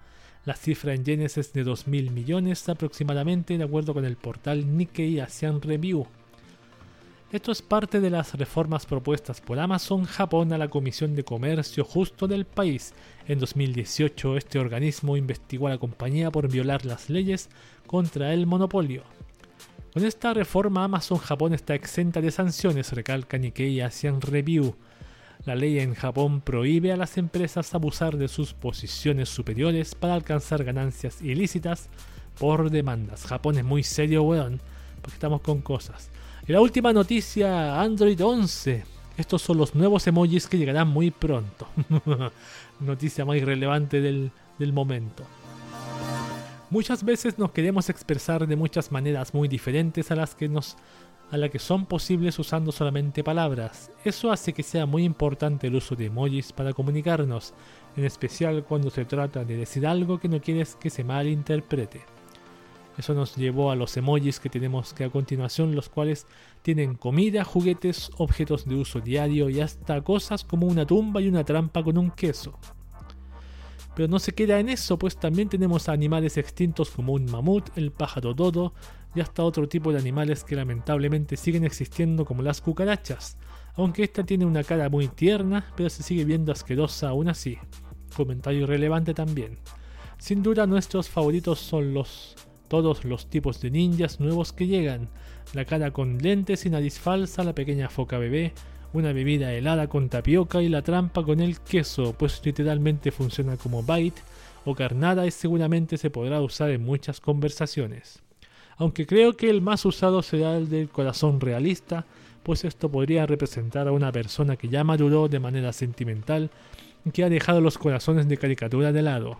La cifra en yenes es de 2.000 millones aproximadamente de acuerdo con el portal Nikkei Asian Review. Esto es parte de las reformas propuestas por Amazon Japón a la Comisión de Comercio Justo del país. En 2018 este organismo investigó a la compañía por violar las leyes contra el monopolio. Con esta reforma Amazon Japón está exenta de sanciones, recalca Nikkei Asian Review. La ley en Japón prohíbe a las empresas abusar de sus posiciones superiores para alcanzar ganancias ilícitas por demandas. Japón es muy serio, weón, porque estamos con cosas. Y la última noticia, Android 11. Estos son los nuevos emojis que llegarán muy pronto. noticia más relevante del, del momento. Muchas veces nos queremos expresar de muchas maneras muy diferentes a las que nos a que son posibles usando solamente palabras. Eso hace que sea muy importante el uso de emojis para comunicarnos, en especial cuando se trata de decir algo que no quieres que se malinterprete. Eso nos llevó a los emojis que tenemos que a continuación, los cuales tienen comida, juguetes, objetos de uso diario y hasta cosas como una tumba y una trampa con un queso. Pero no se queda en eso, pues también tenemos animales extintos como un mamut, el pájaro dodo y hasta otro tipo de animales que lamentablemente siguen existiendo como las cucarachas, aunque esta tiene una cara muy tierna, pero se sigue viendo asquerosa aún así. Comentario irrelevante también. Sin duda nuestros favoritos son los todos los tipos de ninjas nuevos que llegan, la cara con lentes y nariz falsa, la pequeña foca bebé, una bebida helada con tapioca y la trampa con el queso, pues literalmente funciona como bite o carnada y seguramente se podrá usar en muchas conversaciones. Aunque creo que el más usado será el del corazón realista, pues esto podría representar a una persona que ya maduró de manera sentimental y que ha dejado los corazones de caricatura de lado.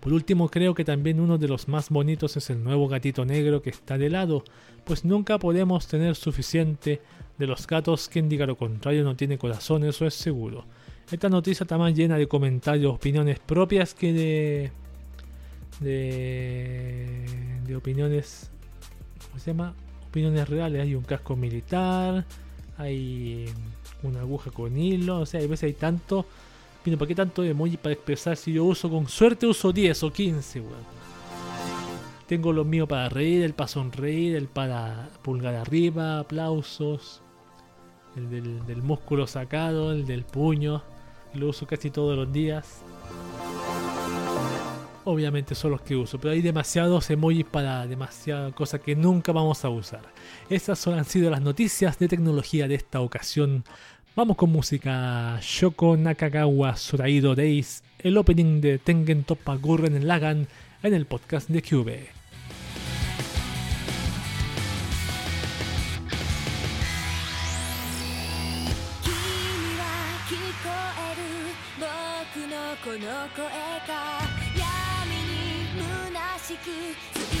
Por último, creo que también uno de los más bonitos es el nuevo gatito negro que está de lado, pues nunca podemos tener suficiente de los gatos, quien diga lo contrario no tiene corazón, eso es seguro. Esta noticia está más llena de comentarios, opiniones propias que de. de. de opiniones. ¿Cómo se llama? Opiniones reales. Hay un casco militar, hay una aguja con hilo, o sea, a veces hay tanto ¿para qué tanto emoji para expresar si yo uso con suerte uso 10 o 15, weón? Tengo los míos para reír, el para sonreír, el para pulgar arriba, aplausos, el del, músculo sacado, el del puño. Lo uso casi todos los días. Obviamente son los que uso, pero hay demasiados emojis para demasiadas cosas que nunca vamos a usar. Esas son, han sido las noticias de tecnología de esta ocasión. Vamos con música. Shoko Nakagawa Suraido Days, el opening de Tengen Toppa Gurren Lagan en el podcast de Cube.「声が闇に虚しく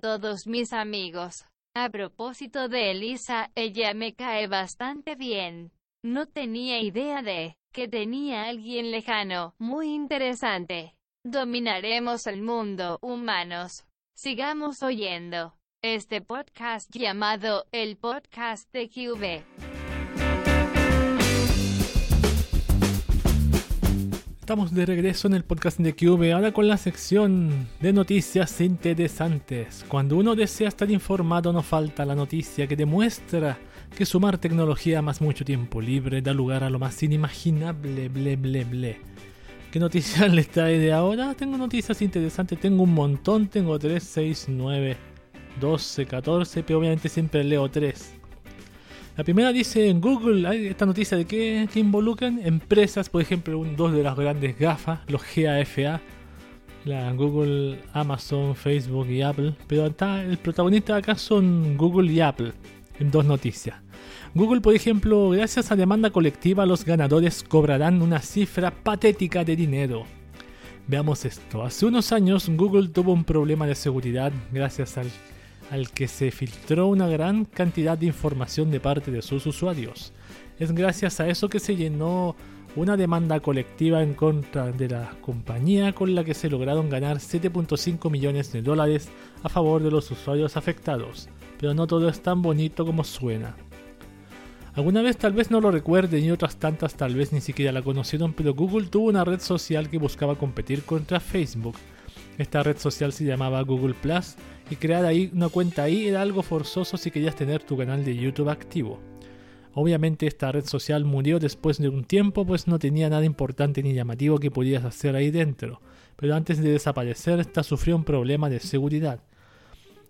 todos mis amigos. A propósito de Elisa, ella me cae bastante bien. No tenía idea de que tenía alguien lejano, muy interesante. Dominaremos el mundo, humanos. Sigamos oyendo este podcast llamado El Podcast de QV. Estamos de regreso en el podcast de QV, ahora con la sección de noticias interesantes. Cuando uno desea estar informado, no falta la noticia que demuestra que sumar tecnología más mucho tiempo libre da lugar a lo más inimaginable, ble, ble, ble. ¿Qué noticias les trae de ahora? Tengo noticias interesantes, tengo un montón, tengo 3, 6, 9, 12, 14, pero obviamente siempre leo 3. La primera dice en Google, esta noticia de que, involucran empresas, por ejemplo, dos de las grandes gafas, los GAFA, la Google, Amazon, Facebook y Apple. Pero el protagonista acá son Google y Apple, en dos noticias. Google, por ejemplo, gracias a demanda colectiva, los ganadores cobrarán una cifra patética de dinero. Veamos esto. Hace unos años Google tuvo un problema de seguridad gracias al al que se filtró una gran cantidad de información de parte de sus usuarios. Es gracias a eso que se llenó una demanda colectiva en contra de la compañía con la que se lograron ganar 7.5 millones de dólares a favor de los usuarios afectados. Pero no todo es tan bonito como suena. Alguna vez tal vez no lo recuerden y otras tantas tal vez ni siquiera la conocieron, pero Google tuvo una red social que buscaba competir contra Facebook. Esta red social se llamaba Google Plus y crear ahí una cuenta ahí era algo forzoso si querías tener tu canal de YouTube activo. Obviamente esta red social murió después de un tiempo pues no tenía nada importante ni llamativo que pudieras hacer ahí dentro, pero antes de desaparecer esta sufrió un problema de seguridad.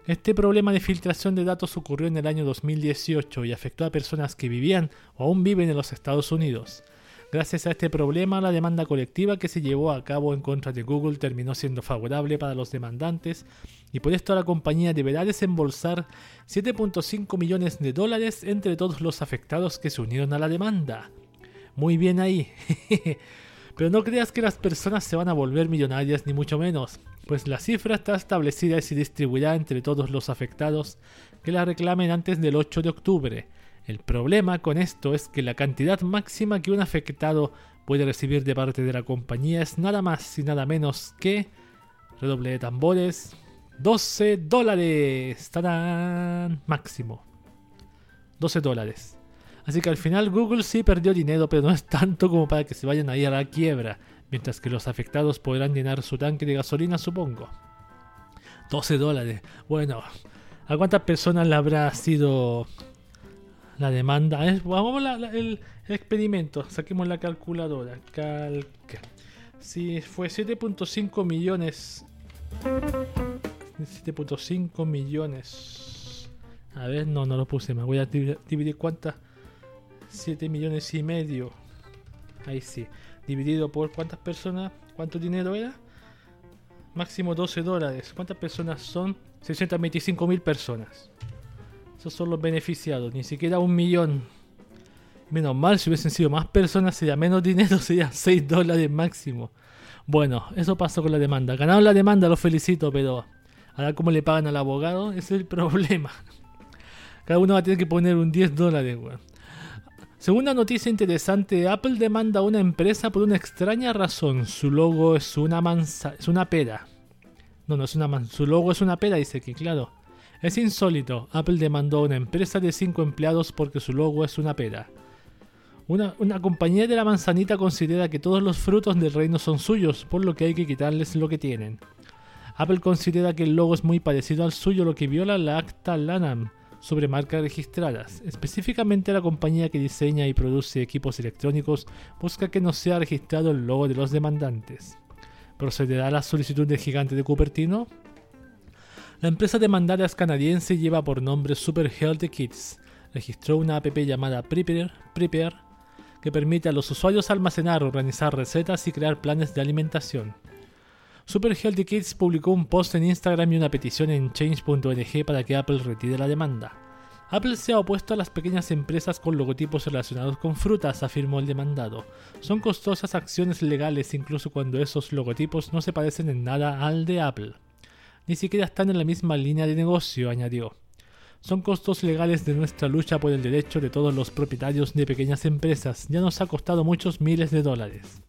Este problema de filtración de datos ocurrió en el año 2018 y afectó a personas que vivían o aún viven en los Estados Unidos. Gracias a este problema, la demanda colectiva que se llevó a cabo en contra de Google terminó siendo favorable para los demandantes y por esto la compañía deberá desembolsar 7.5 millones de dólares entre todos los afectados que se unieron a la demanda. Muy bien ahí. Pero no creas que las personas se van a volver millonarias ni mucho menos, pues la cifra está establecida y se distribuirá entre todos los afectados que la reclamen antes del 8 de octubre. El problema con esto es que la cantidad máxima que un afectado puede recibir de parte de la compañía es nada más y nada menos que, redoble de tambores, 12 dólares. ¡Tarán! Máximo. 12 dólares. Así que al final Google sí perdió dinero, pero no es tanto como para que se vayan a ir a la quiebra, mientras que los afectados podrán llenar su tanque de gasolina, supongo. 12 dólares. Bueno, ¿a cuántas personas le habrá sido la demanda. vamos a el, experimento. Saquemos la calculadora. Calca. Si fue 7.5 millones. 7.5 millones. A ver, no, no lo puse. Me voy a dividir, cuántas. 7 millones y medio. Ahí sí. Dividido por cuántas personas. ¿Cuánto dinero era? Máximo 12 dólares. ¿Cuántas personas son? 625 mil personas son los beneficiados, ni siquiera un millón. Menos mal, si hubiesen sido más personas, sería menos dinero, sería 6 dólares máximo. Bueno, eso pasó con la demanda. Ganaron la demanda, los felicito, pero ahora cómo le pagan al abogado, es el problema. Cada uno va a tener que poner un 10 dólares, Segunda noticia interesante, Apple demanda a una empresa por una extraña razón. Su logo es una manza, es una pera. No, no es una manza, su logo es una pera, dice que claro. Es insólito, Apple demandó a una empresa de 5 empleados porque su logo es una pera. Una, compañía de la manzanita considera que todos los frutos del reino son suyos, por lo que hay que quitarles lo que tienen. Apple considera que el logo es muy parecido al suyo, lo que viola la acta LANAM sobre marcas registradas. Específicamente la compañía que diseña y produce equipos electrónicos busca que no sea registrado el logo de los demandantes. ¿Procederá la solicitud del gigante de Cupertino? La empresa demandada canadiense lleva por nombre Super Healthy Kids. Registró una app llamada Prepare, Prepare que permite a los usuarios almacenar, organizar recetas y crear planes de alimentación. Super Healthy Kids publicó un post en Instagram y una petición en change.org para que Apple retire la demanda. Apple se ha opuesto a las pequeñas empresas con logotipos relacionados con frutas, afirmó el demandado. Son costosas acciones legales incluso cuando esos logotipos no se parecen en nada al de Apple. Ni siquiera están en la misma línea de negocio, añadió. Son costos legales de nuestra lucha por el derecho de todos los propietarios de pequeñas empresas. Ya nos ha costado muchos miles de dólares.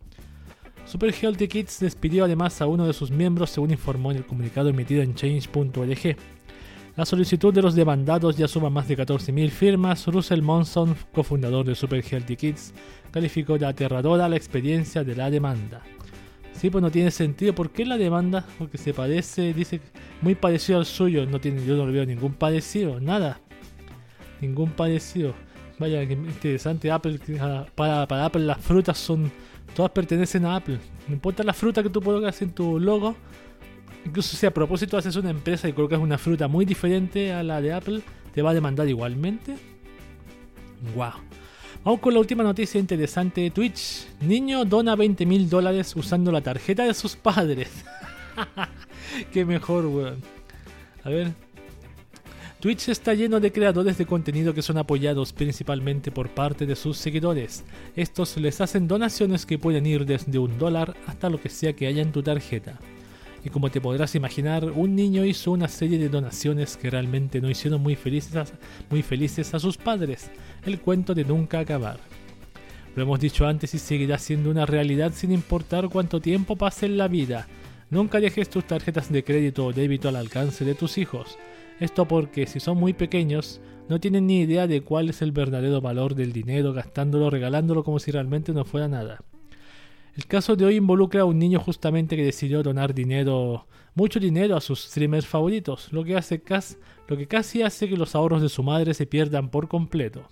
Super Healthy Kids despidió además a uno de sus miembros, según informó en el comunicado emitido en change.org. La solicitud de los demandados ya suma más de 14.000 firmas. Russell Monson, cofundador de Super Healthy Kids, calificó de aterradora la experiencia de la demanda. Sí, pues no tiene sentido. ¿Por qué la demanda? Porque se parece, dice, muy parecido al suyo. No tiene, yo no veo ningún parecido, nada. Ningún parecido. Vaya, que interesante. Apple, para, para Apple las frutas son Todas pertenecen a Apple. No importa la fruta que tú pongas en tu logo. Incluso si a propósito haces una empresa y colocas una fruta muy diferente a la de Apple, te va a demandar igualmente. Wow. Vamos con la última noticia interesante de Twitch. Niño dona 20 mil dólares usando la tarjeta de sus padres. Qué mejor, weón. A ver, Twitch está lleno de creadores de contenido que son apoyados principalmente por parte de sus seguidores. Estos les hacen donaciones que pueden ir desde un dólar hasta lo que sea que haya en tu tarjeta. Y como te podrás imaginar, un niño hizo una serie de donaciones que realmente no hicieron muy felices a, muy felices a sus padres. El cuento de nunca acabar. Lo hemos dicho antes y seguirá siendo una realidad sin importar cuánto tiempo pase en la vida. Nunca dejes tus tarjetas de crédito o débito al alcance de tus hijos. Esto porque si son muy pequeños, no tienen ni idea de cuál es el verdadero valor del dinero, gastándolo, regalándolo como si realmente no fuera nada. El caso de hoy involucra a un niño justamente que decidió donar dinero, mucho dinero a sus streamers favoritos, lo que, hace lo que casi hace que los ahorros de su madre se pierdan por completo.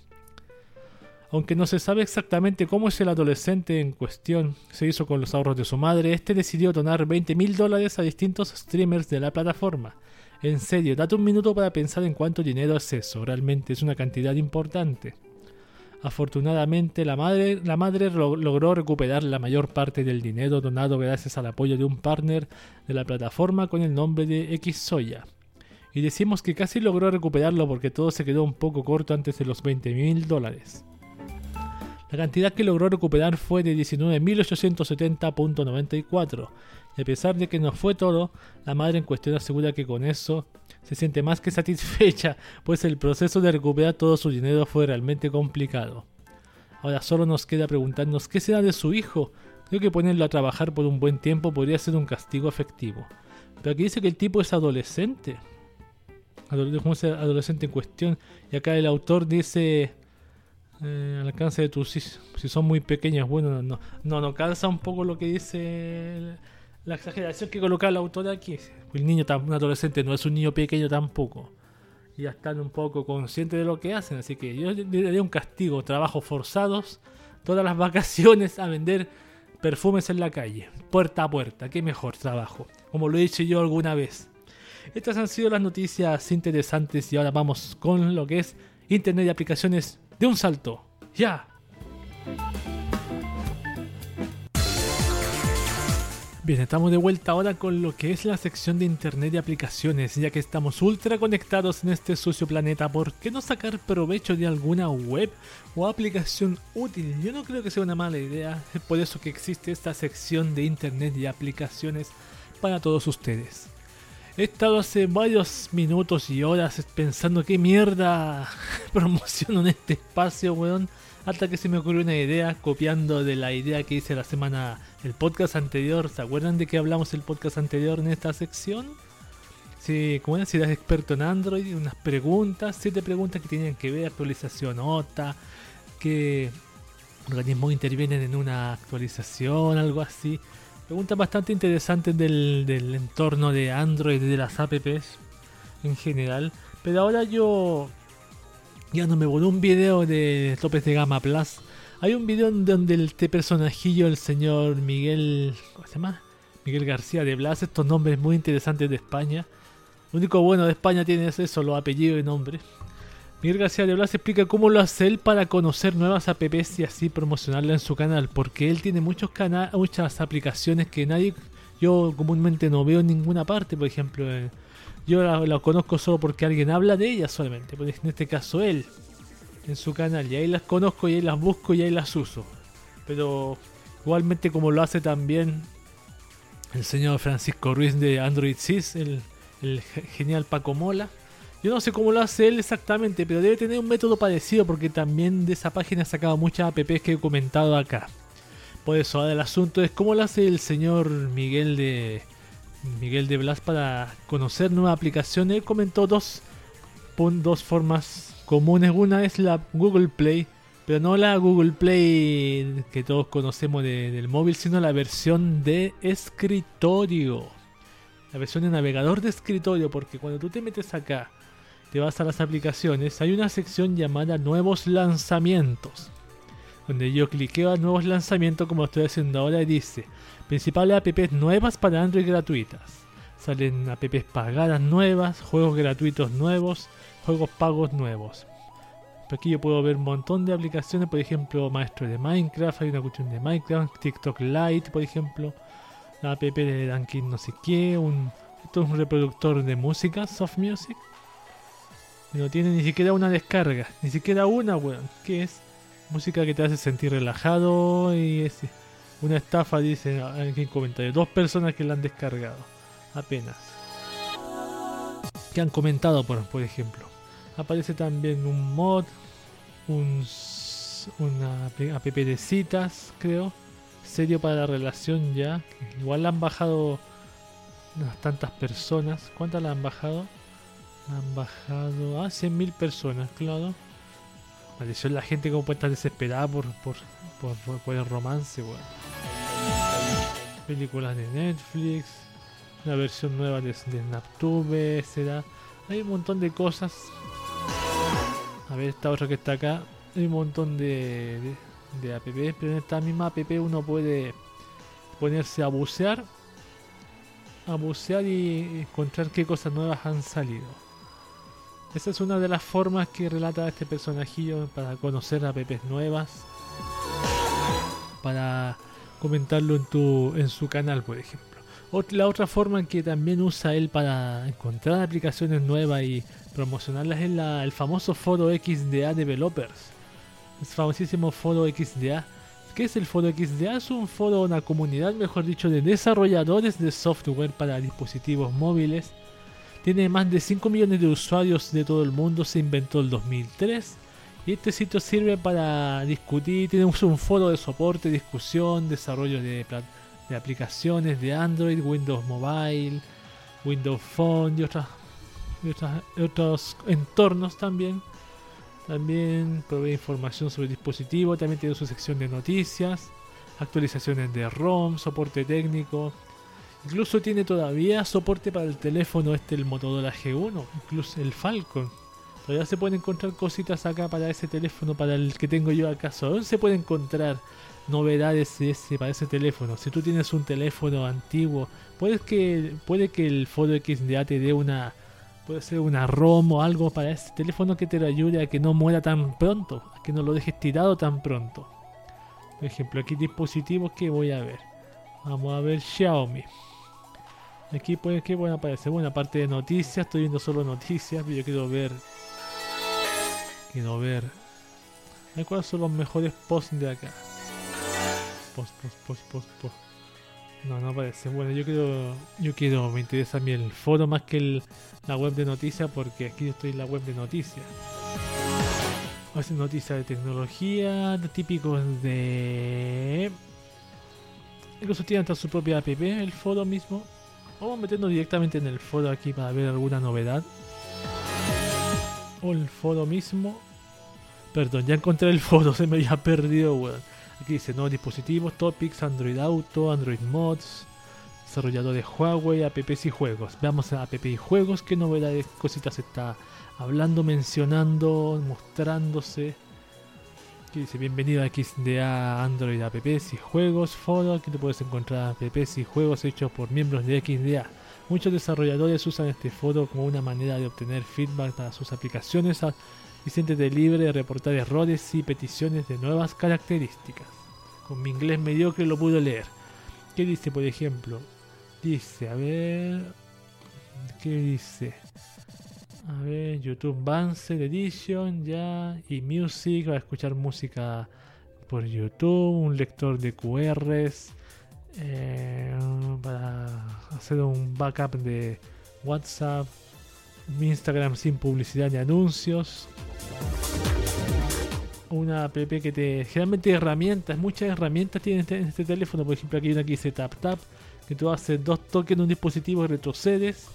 Aunque no se sabe exactamente cómo es el adolescente en cuestión se hizo con los ahorros de su madre, este decidió donar 20 mil dólares a distintos streamers de la plataforma, en serio, date un minuto para pensar en cuánto dinero es eso. Realmente es una cantidad importante. Afortunadamente, la madre, la madre logró recuperar la mayor parte del dinero donado gracias al apoyo de un partner de la plataforma con el nombre de Xsoya. Y decimos que casi logró recuperarlo porque todo se quedó un poco corto antes de los 20 mil dólares. La cantidad que logró recuperar fue de 19.870.94 a pesar de que no fue todo, la madre en cuestión asegura que con eso se siente más que satisfecha, pues el proceso de recuperar todo su dinero fue realmente complicado. Ahora solo nos queda preguntarnos qué será de su hijo. Creo que ponerlo a trabajar por un buen tiempo podría ser un castigo efectivo. Pero aquí dice que el tipo es adolescente. adolescente en cuestión. Y acá el autor dice eh, al alcance de tus. Si son muy pequeñas, bueno, no, no, no calza un poco lo que dice la exageración que coloca el autor aquí. El niño, un adolescente, no es un niño pequeño tampoco. Ya están un poco conscientes de lo que hacen. Así que yo le daría un castigo: trabajos forzados, todas las vacaciones a vender perfumes en la calle, puerta a puerta. Qué mejor trabajo, como lo he dicho yo alguna vez. Estas han sido las noticias interesantes y ahora vamos con lo que es Internet y aplicaciones de un salto. ¡Ya! Bien, estamos de vuelta ahora con lo que es la sección de internet y aplicaciones, ya que estamos ultra conectados en este sucio planeta, ¿por qué no sacar provecho de alguna web o aplicación útil? Yo no creo que sea una mala idea, es por eso que existe esta sección de internet y aplicaciones para todos ustedes. He estado hace varios minutos y horas pensando qué mierda promociono en este espacio, weón hasta que se me ocurrió una idea copiando de la idea que hice la semana, el podcast anterior. ¿Se acuerdan de que hablamos el podcast anterior en esta sección? Sí, como era, si eres experto en Android, unas preguntas, siete preguntas que tienen que ver actualización OTA, qué organismos intervienen en una actualización, algo así. Preguntas bastante interesantes del, del entorno de Android de las apps en general. Pero ahora yo ya no me voló un video de topes de gama plus. Hay un video donde este personajillo, el señor Miguel. ¿Cómo se llama? Miguel García de Blas, estos nombres muy interesantes de España. Lo único bueno de España tiene es eso, los apellidos y nombres. Miguel García de Blas explica cómo lo hace él para conocer nuevas apps y así promocionarla en su canal, porque él tiene muchos muchas aplicaciones que nadie, yo comúnmente no veo en ninguna parte, por ejemplo, yo la, conozco solo porque alguien habla de ellas solamente, en este caso él, en su canal, y ahí las conozco y ahí las busco y ahí las uso. Pero igualmente como lo hace también el señor Francisco Ruiz de Android Sys, el, el genial Paco Mola. Yo no sé cómo lo hace él exactamente, pero debe tener un método parecido porque también de esa página ha sacado muchas apps que he comentado acá. Por eso, ahora el asunto es cómo lo hace el señor Miguel de Miguel de Blas para conocer nuevas aplicaciones. Comentó dos, dos formas comunes. Una es la Google Play, pero no la Google Play que todos conocemos del móvil, sino la versión de escritorio. La versión de navegador de escritorio, porque cuando tú te metes acá, te vas a las aplicaciones, hay una sección llamada Nuevos Lanzamientos donde yo cliqueo a nuevos lanzamientos como estoy haciendo ahora y dice principales apps nuevas para Android gratuitas. Salen apps pagadas nuevas, juegos gratuitos nuevos, juegos pagos nuevos. Aquí yo puedo ver un montón de aplicaciones, por ejemplo, Maestro de Minecraft, hay una cuestión de Minecraft, TikTok Lite, por ejemplo, la app de Dunkin no sé qué, un, esto es un reproductor de música, Soft Music. No tiene ni siquiera una descarga, ni siquiera una, weón. ¿Qué es? Música que te hace sentir relajado y es una estafa, dice aquí en comentario. Dos personas que la han descargado. Apenas. Que han comentado, por, por ejemplo. Aparece también un mod, un, una app de citas, creo. Serio para la relación ya. Igual la han bajado unas tantas personas. ¿Cuántas la han bajado? La han bajado a ah, 100.000 personas, claro. Maldición la gente como puede estar desesperada por, por, por, el romance, weón. Películas de Netflix, una versión nueva de, Snaptube, será. Hay un montón de cosas. A ver, esta otra que está acá. Hay un montón de, de, de apps, pero en esta misma app uno puede ponerse a bucear. A bucear y encontrar qué cosas nuevas han salido. Esa es una de las formas que relata este personajillo para conocer a apps nuevas. Para comentarlo en, tu, en su canal, por ejemplo. la otra forma que también usa él para encontrar aplicaciones nuevas y promocionarlas es el famoso foro XDA Developers. El famosísimo foro XDA. ¿Qué es el foro XDA? Es un foro, una comunidad, mejor dicho, de desarrolladores de software para dispositivos móviles tiene más de 5 millones de usuarios de todo el mundo, se inventó el 2003. Y este sitio sirve para discutir, tiene un foro de soporte, discusión, desarrollo de, aplicaciones de Android, Windows Mobile, Windows Phone y, otras, otros entornos también. También provee información sobre el dispositivo, también tiene su sección de noticias, actualizaciones de ROM, soporte técnico, Incluso tiene todavía soporte para el teléfono este, el Motorola G1, incluso el Falcon. Todavía se pueden encontrar cositas acá para ese teléfono, para el que tengo yo acá. ¿Dónde se puede encontrar novedades para ese teléfono? Si tú tienes un teléfono antiguo, puede que, puede que el Foro XDA te dé una, puede ser una ROM o algo para ese teléfono que te lo ayude a que no muera tan pronto, a que no lo dejes tirado tan pronto. Por ejemplo, aquí dispositivos que voy a ver. Vamos a ver Xiaomi. Aquí puede que bueno aparecer buena parte de noticias, estoy viendo solo noticias, pero yo quiero ver. Quiero ver. ¿Cuáles son los mejores posts de acá? Post, post, post, post, post. No, no aparece. Bueno, yo quiero, yo quiero, me interesa a mí el foro más que el, la web de noticias porque aquí estoy en la web de noticias. Hacen noticias de tecnología, típicos de... Incluso tienen hasta su propia app, el foro mismo. Vamos a meternos directamente en el foro aquí para ver alguna novedad. O el foro mismo. Perdón, ya encontré el foro, se me había perdido, weón. Aquí dice nuevos dispositivos, topics, Android Auto, Android Mods, desarrolladores Huawei, apps y juegos. Veamos a app y juegos, qué novedades, cositas está hablando, mencionando, mostrándose bienvenido a XDA Android apps y juegos foro aquí te puedes encontrar apps y juegos hechos por miembros de XDA muchos desarrolladores usan este foro como una manera de obtener feedback para sus aplicaciones y siéntete libre de reportar errores y peticiones de nuevas características con mi inglés mediocre lo pude leer ¿qué dice por ejemplo? dice a ver ¿qué dice? A ver, YouTube Vanced Edition ya. Y Music, va escuchar música por YouTube. Un lector de QRs. Eh, para hacer un backup de WhatsApp, Instagram sin publicidad ni anuncios. Una app que te. Generalmente herramientas, muchas herramientas tienen este, en este teléfono. Por ejemplo, aquí hay una que dice Tap Tap, que tú haces dos toques en un dispositivo y retrocedes.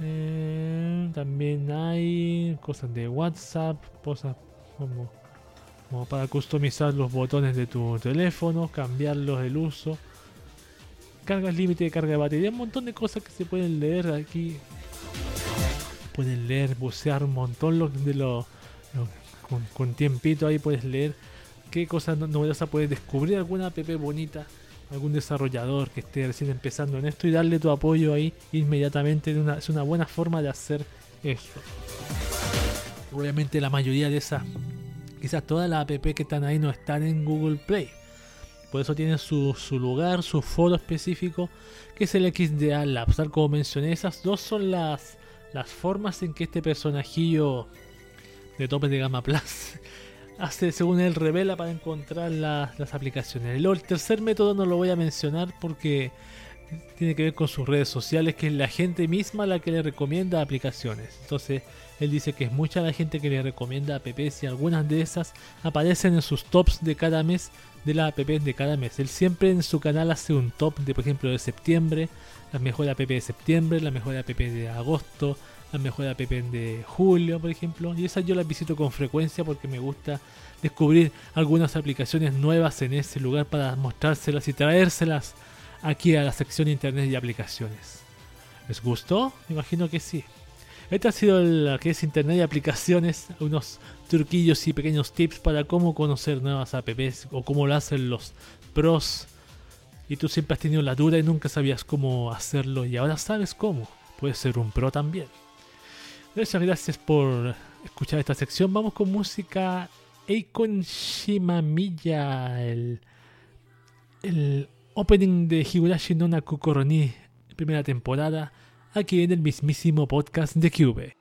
Eh, también hay cosas de WhatsApp, cosas como, para customizar los botones de tu teléfono, cambiarlos el uso. Cargas límite de carga de batería, un montón de cosas que se pueden leer aquí pueden leer, bucear un montón lo, de lo, con, tiempito ahí puedes leer qué cosas novedosas puedes descubrir alguna app bonita, algún desarrollador que esté recién empezando en esto y darle tu apoyo ahí inmediatamente. es una buena forma de hacer eso. Obviamente la mayoría de esas, quizás todas las app que están ahí no están en Google Play. Por eso tienen su, su lugar, su foro específico, que es el XDA Labs. Tal como mencioné, esas dos son las, las formas en que este personajillo de tope de gama plus hace según él revela para encontrar las aplicaciones. El, tercer método no lo voy a mencionar porque tiene que ver con sus redes sociales, que es la gente misma la que le recomienda aplicaciones. Entonces, él dice que es mucha la gente que le recomienda apps y algunas de esas aparecen en sus tops de cada mes de las apps de cada mes. Él siempre en su canal hace un top de, por ejemplo, de septiembre, la mejor app de septiembre, la mejor app de agosto, la mejor app de julio, por ejemplo. Y esas yo las visito con frecuencia porque me gusta descubrir algunas aplicaciones nuevas en ese lugar para mostrárselas y traérselas aquí a la sección internet y aplicaciones. ¿Les gustó? Me imagino que sí. Este ha sido la que es internet y aplicaciones, unos turquillos y pequeños tips para cómo conocer nuevas apps o cómo lo hacen los pros. Y tú siempre has tenido la duda y nunca sabías cómo hacerlo y ahora sabes cómo. Puedes ser un pro también. Muchas gracias por escuchar esta sección. Vamos con música Eikon Shimamiya, el, el opening de Higurashi no Nakukoroni, primera temporada, aquí en el mismísimo podcast de Cube.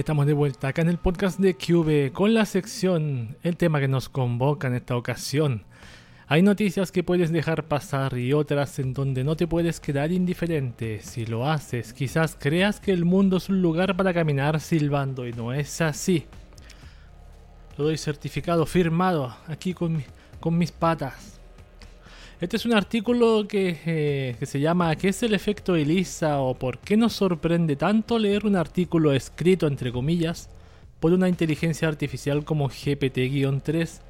Estamos de vuelta acá en el podcast de Cube con la sección, el tema que nos convoca en esta ocasión. Hay noticias que puedes dejar pasar y otras en donde no te puedes quedar indiferente. Si lo haces, quizás creas que el mundo es un lugar para caminar silbando y no es así. Lo doy certificado firmado aquí con, con mis patas. Este es un artículo eh, que, se llama ¿Qué es el efecto ELISA? o ¿Por qué nos sorprende tanto leer un artículo escrito, entre comillas, por una inteligencia artificial como GPT-3?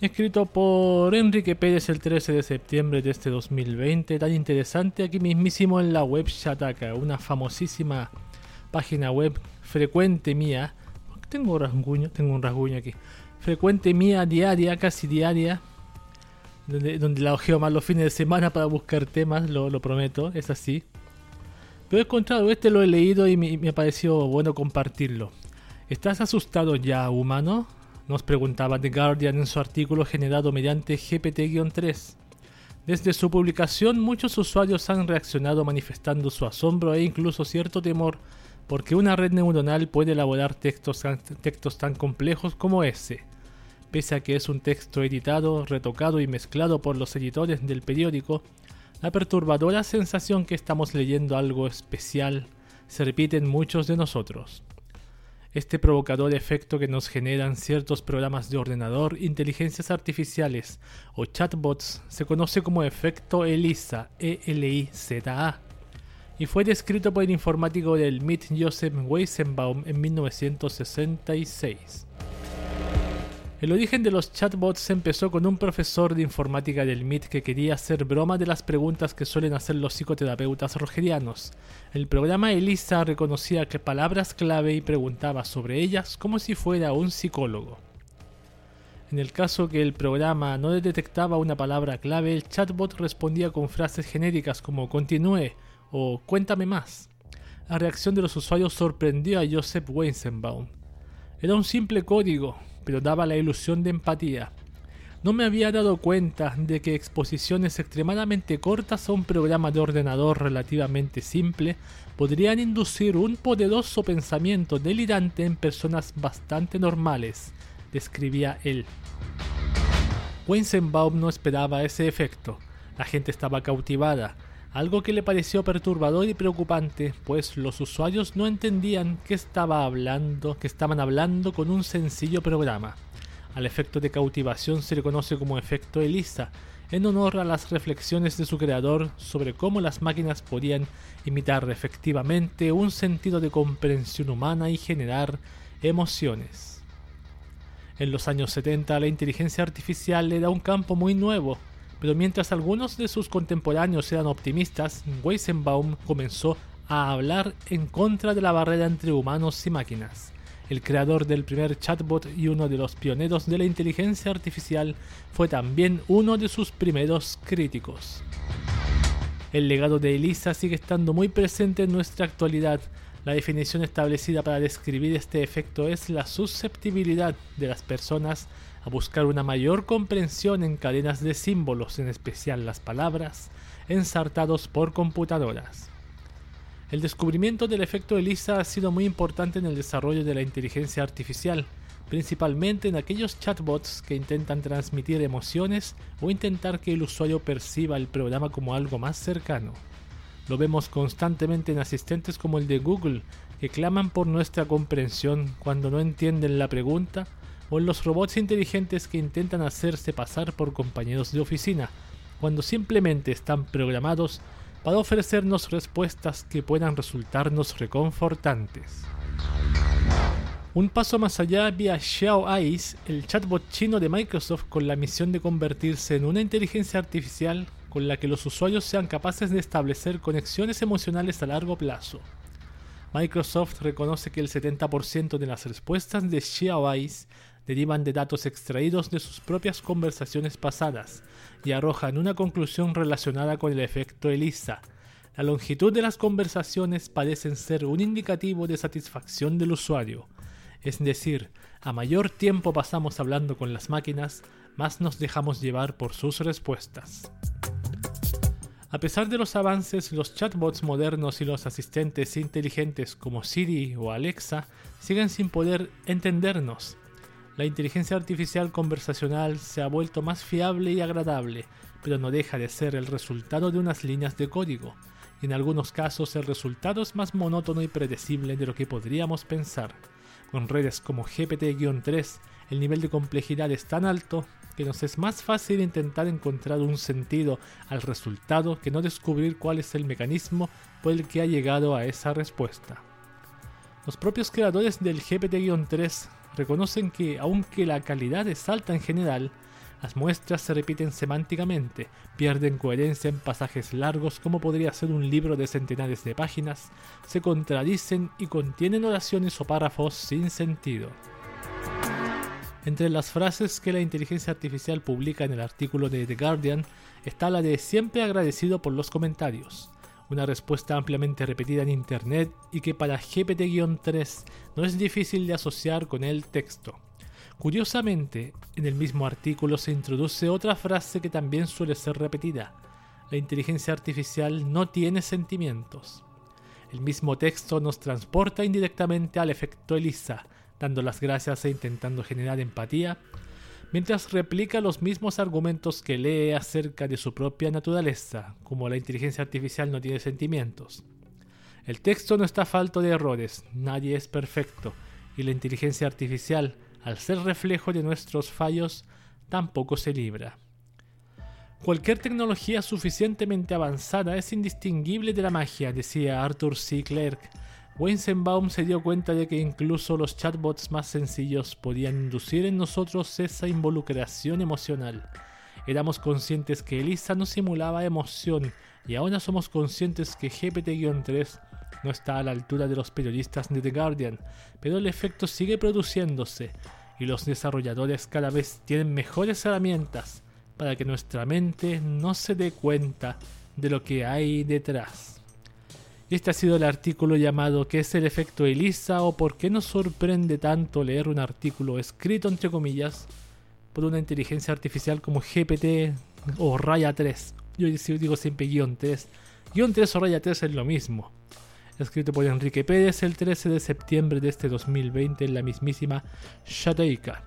Escrito por Enrique Pérez el 13 de septiembre de este 2020, tan interesante aquí mismísimo en la web Shataka, una famosísima página web frecuente mía. Tengo un rasguño, tengo un rasguño aquí. Frecuente mía diaria, casi diaria, donde, la ojeo más los fines de semana para buscar temas, lo, prometo, es así. Pero he encontrado este, lo he leído y me, ha parecido bueno compartirlo. ¿Estás asustado ya, humano? Nos preguntaba The Guardian en su artículo generado mediante GPT-3. Desde su publicación, muchos usuarios han reaccionado manifestando su asombro e incluso cierto temor porque una red neuronal puede elaborar textos, textos tan complejos como ese Pese a que es un texto editado, retocado y mezclado por los editores del periódico, la perturbadora sensación que estamos leyendo algo especial se repite en muchos de nosotros. Este provocador efecto que nos generan ciertos programas de ordenador, inteligencias artificiales o chatbots se conoce como efecto ELIZA, E-L-I-Z-A, y fue descrito por el informático del MIT Joseph Weizenbaum en 1966. El origen de los chatbots empezó con un profesor de informática del MIT que quería hacer broma de las preguntas que suelen hacer los psicoterapeutas rogerianos. El programa ELISA reconocía que palabras clave y preguntaba sobre ellas como si fuera un psicólogo. En el caso que el programa no detectaba una palabra clave, el chatbot respondía con frases genéricas como continúe o cuéntame más. La reacción de los usuarios sorprendió a Joseph Weizenbaum. Era un simple código, pero daba la ilusión de empatía. No me había dado cuenta de que exposiciones extremadamente cortas a un programa de ordenador relativamente simple podrían inducir un poderoso pensamiento delirante en personas bastante normales, describía él. Weizenbaum no esperaba ese efecto. La gente estaba cautivada, algo que le pareció perturbador y preocupante, pues los usuarios no entendían que estaba hablando, que estaban hablando con un sencillo programa. Al efecto de cautivación se le conoce como efecto ELISA, en honor a las reflexiones de su creador sobre cómo las máquinas podían imitar efectivamente un sentido de comprensión humana y generar emociones. En los años 70 la inteligencia artificial era un campo muy nuevo, pero mientras algunos de sus contemporáneos eran optimistas, Weizenbaum comenzó a hablar en contra de la barrera entre humanos y máquinas. El creador del primer chatbot y uno de los pioneros de la inteligencia artificial fue también uno de sus primeros críticos. El legado de Elisa sigue estando muy presente en nuestra actualidad. La definición establecida para describir este efecto es la susceptibilidad de las personas a buscar una mayor comprensión en cadenas de símbolos, en especial las palabras, ensartados por computadoras. El descubrimiento del efecto ELISA ha sido muy importante en el desarrollo de la inteligencia artificial, principalmente en aquellos chatbots que intentan transmitir emociones o intentar que el usuario perciba el programa como algo más cercano. Lo vemos constantemente en asistentes como el de Google, que claman por nuestra comprensión cuando no entienden la pregunta o en los robots inteligentes que intentan hacerse pasar por compañeros de oficina, cuando simplemente están programados para ofrecernos respuestas que puedan resultarnos reconfortantes. Un paso más allá vía Xiao Eyes, el chatbot chino de Microsoft con la misión de convertirse en una inteligencia artificial con la que los usuarios sean capaces de establecer conexiones emocionales a largo plazo. Microsoft reconoce que el 70% de las respuestas de Xiao Eyes derivan de datos extraídos de sus propias conversaciones pasadas y arrojan una conclusión relacionada con el efecto ELISA. La longitud de las conversaciones parecen ser un indicativo de satisfacción del usuario, es decir, a mayor tiempo pasamos hablando con las máquinas, más nos dejamos llevar por sus respuestas. A pesar de los avances, los chatbots modernos y los asistentes inteligentes como Siri o Alexa siguen sin poder entendernos. La inteligencia artificial conversacional se ha vuelto más fiable y agradable, pero no deja de ser el resultado de unas líneas de código, y en algunos casos el resultado es más monótono y predecible de lo que podríamos pensar. Con redes como GPT-3, el nivel de complejidad es tan alto que nos es más fácil intentar encontrar un sentido al resultado que no descubrir cuál es el mecanismo por el que ha llegado a esa respuesta. Los propios creadores del GPT-3 reconocen que aunque la calidad es alta en general, las muestras se repiten semánticamente, pierden coherencia en pasajes largos como podría ser un libro de centenares de páginas, se contradicen y contienen oraciones o párrafos sin sentido. Entre las frases que la inteligencia artificial publica en el artículo de The Guardian está la de siempre agradecido por los comentarios, una respuesta ampliamente repetida en Internet y que para GPT-3 no es difícil de asociar con el texto. Curiosamente, en el mismo artículo se introduce otra frase que también suele ser repetida. La inteligencia artificial no tiene sentimientos. El mismo texto nos transporta indirectamente al efecto Elisa, dando las gracias e intentando generar empatía, mientras replica los mismos argumentos que lee acerca de su propia naturaleza, como la inteligencia artificial no tiene sentimientos. El texto no está falto de errores, nadie es perfecto, y la inteligencia artificial, al ser reflejo de nuestros fallos, tampoco se libra. Cualquier tecnología suficientemente avanzada es indistinguible de la magia, decía Arthur C. Clarke, Weizenbaum se dio cuenta de que incluso los chatbots más sencillos podían inducir en nosotros esa involucración emocional. Éramos conscientes que Elisa no simulaba emoción y ahora somos conscientes que GPT-3 no está a la altura de los periodistas de The Guardian, pero el efecto sigue produciéndose y los desarrolladores cada vez tienen mejores herramientas para que nuestra mente no se dé cuenta de lo que hay detrás. Este ha sido el artículo llamado ¿Qué es el efecto Elisa? o ¿Por qué nos sorprende tanto leer un artículo escrito entre comillas por una inteligencia artificial como GPT o Raya 3? Yo digo siempre guion 3. Guión 3 o Raya 3 es lo mismo. Escrito por Enrique Pérez el 13 de septiembre de este 2020 en la mismísima Shateika.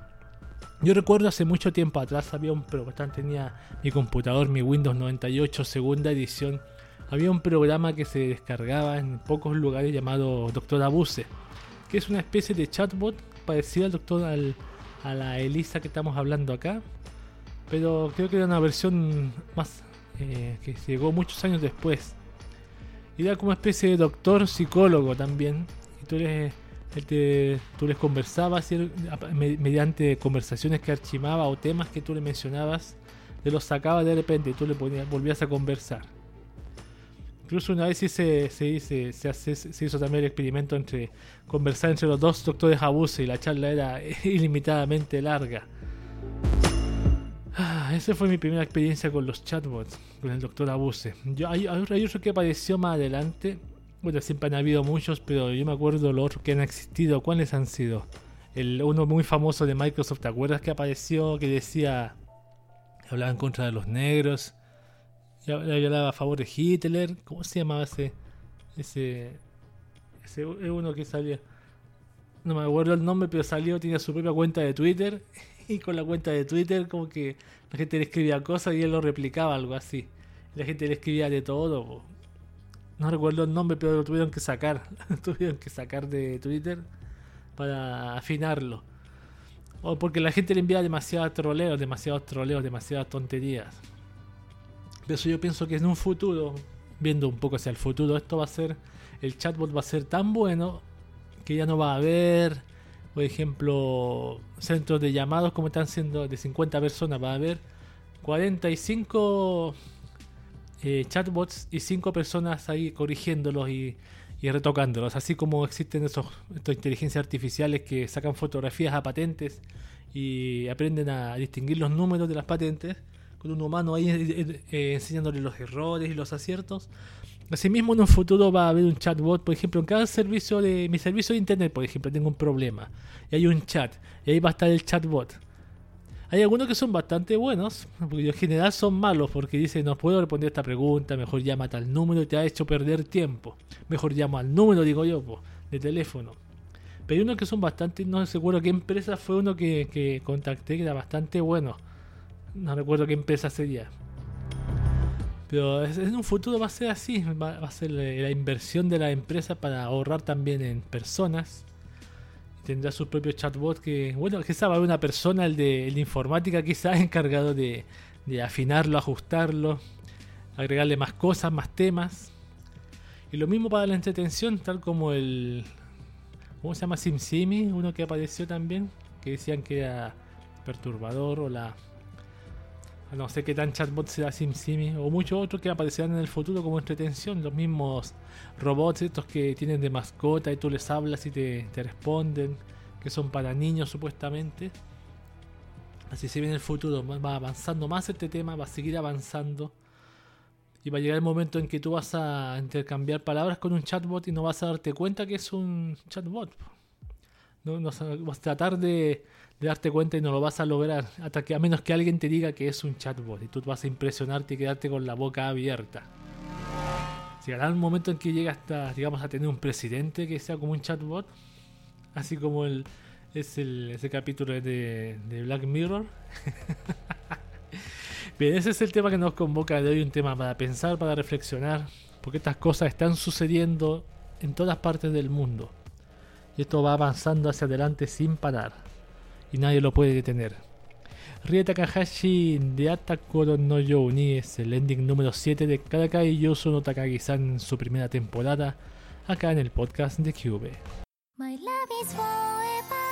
Yo recuerdo hace mucho tiempo atrás había un programa, tenía mi computador, mi Windows 98 segunda edición había un programa que se descargaba en pocos lugares llamado Doctor Abuse, que es una especie de chatbot parecido al doctor a la Elisa que estamos hablando acá, pero creo que era una versión más eh, que llegó muchos años después. Era como una especie de doctor psicólogo también. Y tú les, tú les conversabas mediante conversaciones que archivaba o temas que tú le mencionabas, te los sacaba de repente y tú le volvías a conversar. Incluso una vez se, hizo también el experimento entre conversar entre los dos doctores Abuse y la charla era ilimitadamente larga. Ah, esa fue mi primera experiencia con los chatbots, con el doctor Abuse. Hay, hay otro que apareció más adelante. Bueno, siempre han habido muchos, pero yo me acuerdo los otros que han existido. ¿Cuáles han sido? El, uno muy famoso de Microsoft, ¿te acuerdas que apareció? Que decía. Hablaba en contra de los negros le hablaba a favor de Hitler. ¿Cómo se llamaba ese? Ese. Ese uno que salía. No me acuerdo el nombre, pero salió, tenía su propia cuenta de Twitter. Y con la cuenta de Twitter, como que la gente le escribía cosas y él lo replicaba, algo así. La gente le escribía de todo. No recuerdo el nombre, pero lo tuvieron que sacar. tuvieron que sacar de Twitter para afinarlo. O porque la gente le enviaba demasiados troleos, demasiados troleos, demasiadas tonterías. Eso yo pienso que en un futuro, viendo un poco hacia el futuro, esto va a ser, el chatbot va a ser tan bueno que ya no va a haber, por ejemplo, centros de llamados como están siendo de 50 personas, va a haber 45 eh, chatbots y 5 personas ahí corrigiéndolos y, y, retocándolos, así como existen esos estas inteligencias artificiales que sacan fotografías a patentes y aprenden a distinguir los números de las patentes un humano ahí eh, eh, enseñándole los errores y los aciertos. Asimismo, en un futuro va a haber un chatbot, por ejemplo, en cada servicio de mi servicio de internet, por ejemplo, tengo un problema y hay un chat y ahí va a estar el chatbot. Hay algunos que son bastante buenos, porque en general son malos, porque dice no puedo responder esta pregunta, mejor llama a tal número y te ha hecho perder tiempo. Mejor llamo al número, digo yo, de teléfono. Pero hay unos que son bastante, no seguro qué empresa fue uno que, que contacté que era bastante bueno. No recuerdo qué empresa sería. Pero en un futuro va a ser así, va, a ser la, inversión de la empresa para ahorrar también en personas. Tendrá su propio chatbot que, bueno, que sabe una persona, el de, el informática quizás encargado de, de afinarlo, ajustarlo, agregarle más cosas, más temas. Y lo mismo para la entretención, tal como el, ¿Cómo se llama? SimSimi, uno que apareció también, que decían que era perturbador o la... No sé qué tan chatbot será SimSimi, o muchos otros que aparecerán en el futuro como entretención, los mismos robots estos que tienen de mascota y tú les hablas y te, responden, que son para niños supuestamente. Así se viene el futuro, va avanzando más este tema, va a seguir avanzando. Y va a llegar el momento en que tú vas a intercambiar palabras con un chatbot y no vas a darte cuenta que es un chatbot. No, vas a tratar de, darte cuenta y no lo vas a lograr. Hasta que a menos que alguien te diga que es un chatbot. Y tú vas a impresionarte y quedarte con la boca abierta. Llegará un momento en que llega hasta, digamos, a tener un presidente que sea como un chatbot. Así como el, es el, ese capítulo de, de Black Mirror. Bien, ese es el tema que nos convoca de hoy, un tema para pensar, para reflexionar, porque estas cosas están sucediendo en todas partes del mundo. Y esto va avanzando hacia adelante sin parar. Y nadie lo puede detener. Rie Takahashi de Atakoro no Youni es el ending número 7 de Karakai Yosu no Takagi-san en su primera temporada, acá en el podcast de Cube. My love is forever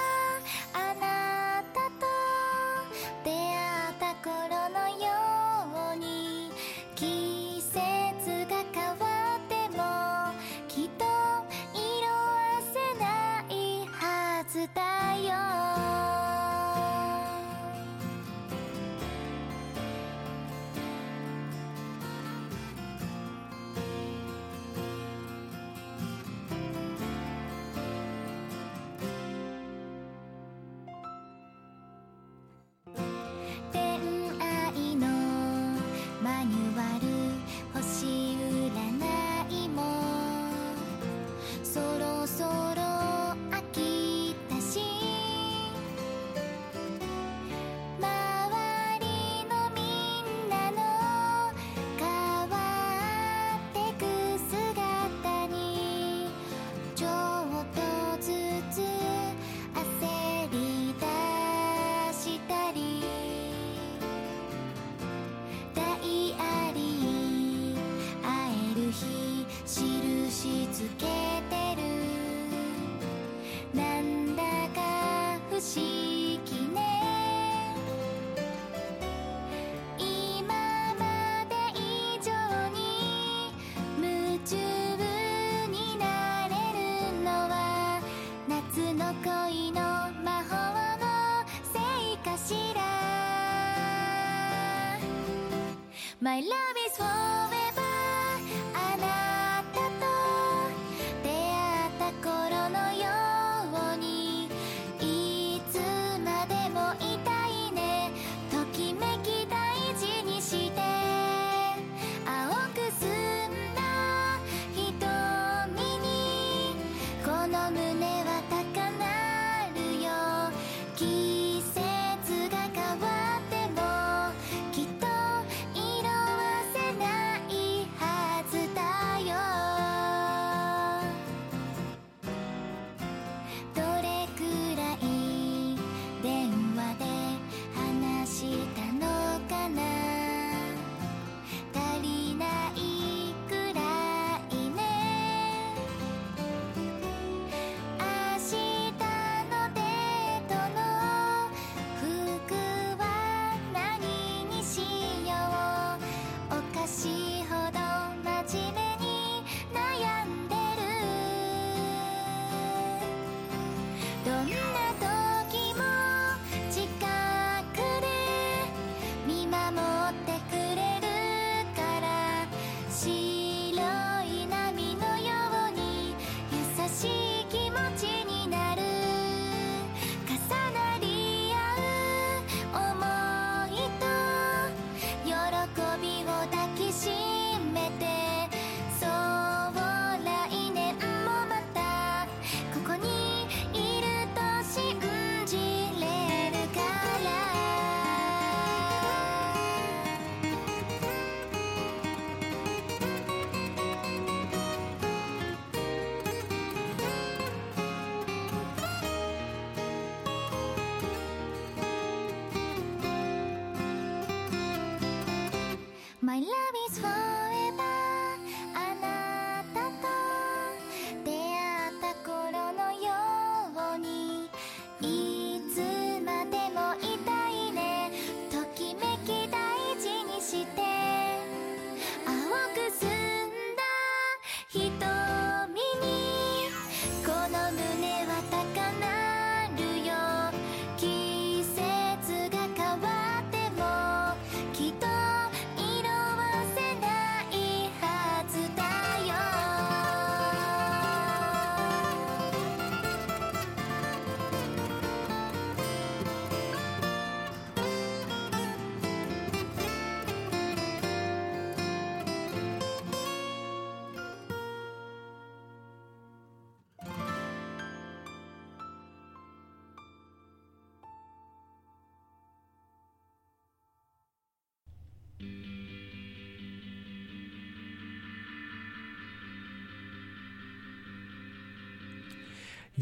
My love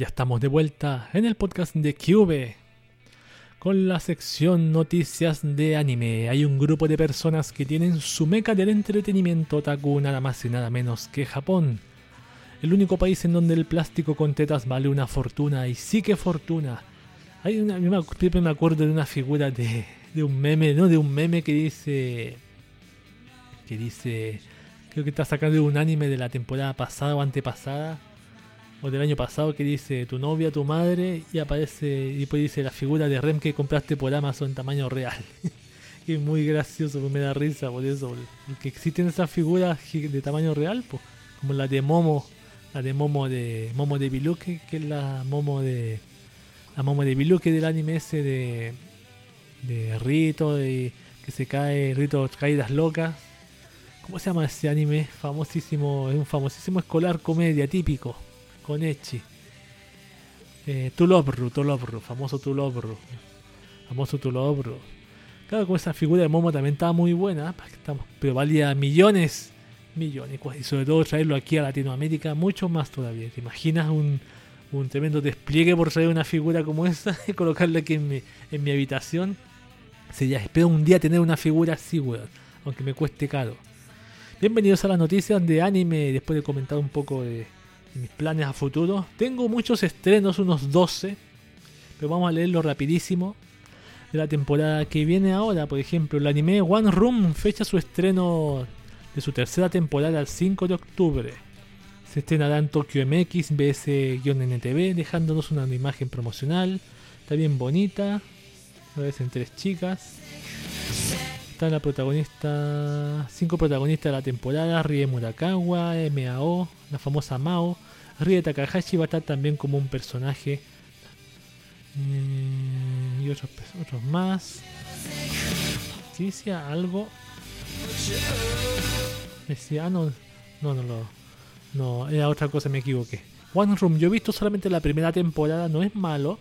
Ya estamos de vuelta en el podcast de Cube con la sección noticias de anime. Hay un grupo de personas que tienen su meca del entretenimiento otaku nada más y nada menos que Japón. El único país en donde el plástico con tetas vale una fortuna y sí que fortuna. Hay una, me acuerdo de una figura de, de un meme, ¿no? De un meme que dice que dice creo que está sacando un anime de la temporada pasada o antepasada o del año pasado que dice tu novia, tu madre y aparece y después dice la figura de Rem que compraste por Amazon tamaño real. y es muy gracioso, pues me da risa por eso, porque existen esas figuras de tamaño real, pues, como la de Momo, la de Momo de Momo de Biluke, que es la Momo de la Momo de Biluke del anime ese de de Rito de que se cae, Rito caídas locas. ¿Cómo se llama ese anime? Famosísimo, es un famosísimo escolar comedia típico con Echi. Eh, Tulobru, Tulobru, famoso Tulobru. Famoso Tulobru. Claro, con esa figura de Momo también estaba muy buena, pero valía millones, millones. Y sobre todo traerlo aquí a Latinoamérica, mucho más todavía. ¿Te imaginas un, un tremendo despliegue por traer una figura como esa y colocarla aquí en mi, en mi habitación? Sería, espero un día tener una figura así, weón. Aunque me cueste caro. Bienvenidos a las noticias de anime. Después de comentar un poco de mis planes a futuro. Tengo muchos estrenos, unos 12. Pero vamos a leerlo rapidísimo. De la temporada que viene ahora, por ejemplo, el anime One Room fecha su estreno de su tercera temporada el 5 de octubre. Se estrenará en Tokyo MX, BS-NTV, dejándonos una imagen promocional. Está bien bonita. Aparecen tres chicas. Está la protagonista. Cinco protagonistas de la temporada: Rie Murakawa, MAO, la famosa Mao. Rie Takahashi va a estar también como un personaje. Eh, y otros, otros más. ¿Sí decía algo? Decía, ah, no, no, no, no, no, era otra cosa, me equivoqué. One Room, yo he visto solamente la primera temporada, no es malo.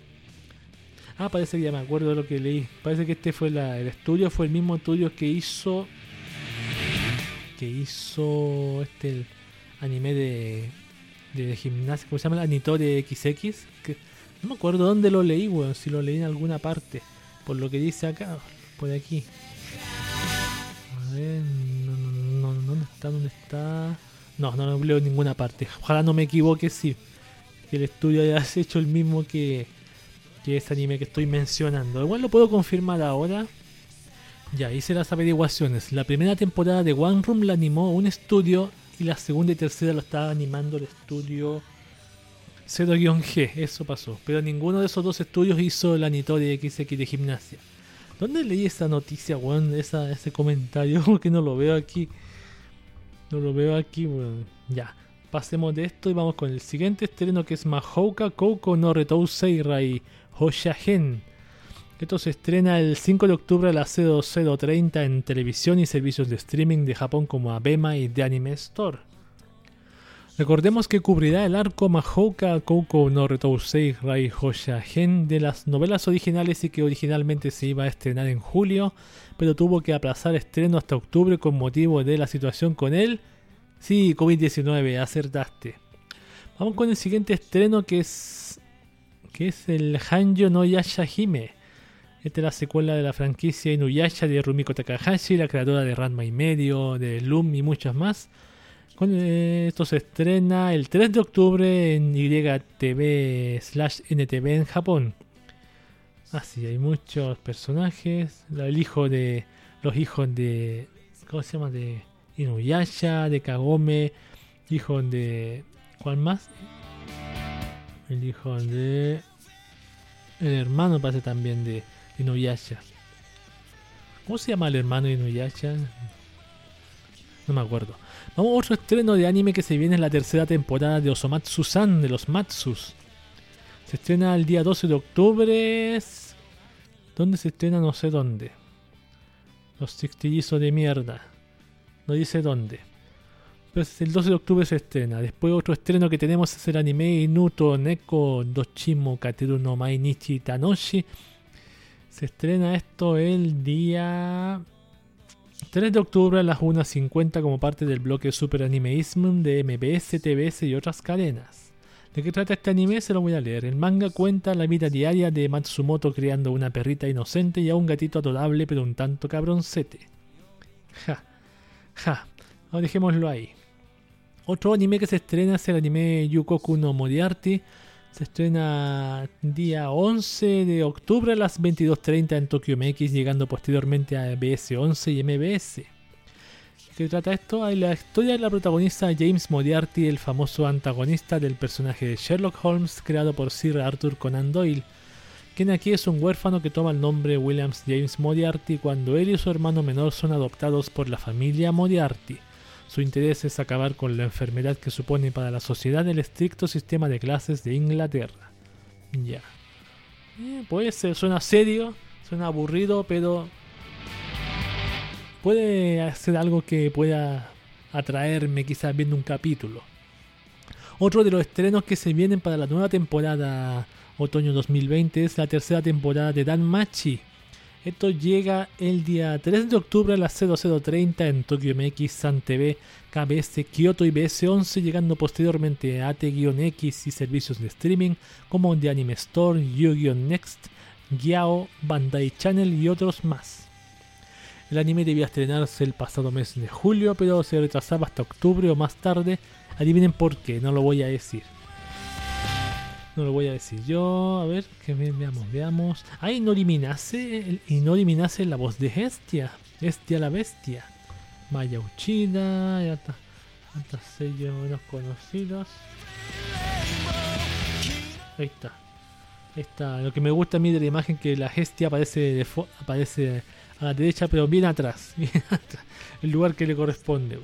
Ah, parece que ya me acuerdo de lo que leí. Parece que este fue el estudio, fue el mismo estudio que hizo. Que hizo este el anime de. de gimnasia, ¿cómo se llama? Anitore XX. Que, no me acuerdo dónde lo leí, weón. Si lo leí en alguna parte. Por lo que dice acá, por aquí. A ver, no, no, no, ¿dónde está? ¿Dónde está? No, no lo leo en ninguna parte. Ojalá no me equivoque, sí. Que el estudio haya hecho el mismo que, que ese anime que estoy mencionando. Igual lo puedo confirmar ahora. Ya hice las averiguaciones. La primera temporada de One Room la animó un estudio y la segunda y tercera lo estaba animando el estudio 0-G. Eso pasó. Pero ninguno de esos dos estudios hizo el Anitore XX de gimnasia. ¿Dónde leí esa noticia, weón? Esa, ese comentario que no lo veo aquí. No lo veo aquí, weón. Ya. Pasemos de esto y vamos con el siguiente estreno que es Mahouka Kouko no Retousei Rai Hoshagen. Esto se estrena el 5 de octubre a las 0030 en televisión y servicios de streaming de Japón como Abema y The Anime Store. Recordemos que cubrirá el arco Mahouka Kouko no Retousei Rai Hoshagen de las novelas originales y que originalmente se iba a estrenar en julio, pero tuvo que aplazar estreno hasta octubre con motivo de la situación con él. Sí, COVID-19, acertaste. Vamos con el siguiente estreno que es que es el Hanjo no Yashahime. Esta es la secuela de la franquicia Inuyasha de Rumiko Takahashi, la creadora de Ranma y medio, de Loom y muchas más. Eh, esto se estrena el 3 de octubre en YTV slash NTV en Japón. Así, hay muchos personajes. El hijo de. Los hijos de. ¿Cómo se llama? De Inuyasha, de Kagome. Hijos de. ¿Cuál más? El hijo de. El hermano parece también de Inuyasha. ¿Cómo se llama el hermano de Inuyasha? No me acuerdo. Vamos a otro estreno de anime que se viene en la tercera temporada de Osomatsu-san de los Matsus. Se estrena el día 12 de octubre. ¿Dónde se estrena? No sé dónde. Los sextillizos de mierda. No dice dónde. Pues el 12 de octubre se estrena. Después otro estreno que tenemos es el anime Inuto Neko Dochimo Kateru no Mainichi Tanoshi. Se estrena esto el día 3 de octubre a las 1.50 como parte del bloque Super Animeism de MBS, TBS y otras cadenas. ¿De qué trata este anime? Se lo voy a leer. El manga cuenta la vida diaria de Matsumoto creando una perrita inocente y a un gatito adorable pero un tanto cabroncete. Ja, ja, ahora dejémoslo ahí. Otro anime que se estrena es el anime Yukoku no Moriarty. Se estrena día 11 de octubre a las 22.30 en Tokyo MX, llegando posteriormente a BS11 y MBS. ¿Qué trata esto? La historia de la protagonista James Moriarty, el famoso antagonista del personaje de Sherlock Holmes creado por Sir Arthur Conan Doyle, quien aquí es un huérfano que toma el nombre Williams James Moriarty cuando él y su hermano menor son adoptados por la familia Moriarty. Su interés es acabar con la enfermedad que supone para la sociedad el estricto sistema de clases de Inglaterra. Ya. Eh, puede ser, suena serio, suena aburrido, pero puede hacer algo que pueda atraerme quizás viendo un capítulo. Otro de los estrenos que se vienen para la nueva temporada otoño 2020 es la tercera temporada de Dan Machi. Esto llega el día 3 de octubre a las 0030 en Tokyo MX, San TV, KBS, Kyoto y BS11, llegando posteriormente a AT-X y servicios de streaming como The Anime Store, Yu-Gi-Oh! Next, Gyao, Bandai Channel y otros más. El anime debía estrenarse el pasado mes de julio, pero se retrasaba hasta octubre o más tarde. Adivinen por qué, no lo voy a decir. No lo voy a decir yo. A ver, que ve- veamos, veamos. Ah, Inori Minase, Inori Minase, la voz de Hestia. Hestia la bestia. Maya Uchida, ya está. Tantos sellos menos conocidos. Ahí está. Está. Lo que me gusta a mí de la imagen que la Hestia aparece, de aparece a la derecha, pero bien atrás. Bien atrás. El lugar que le corresponde.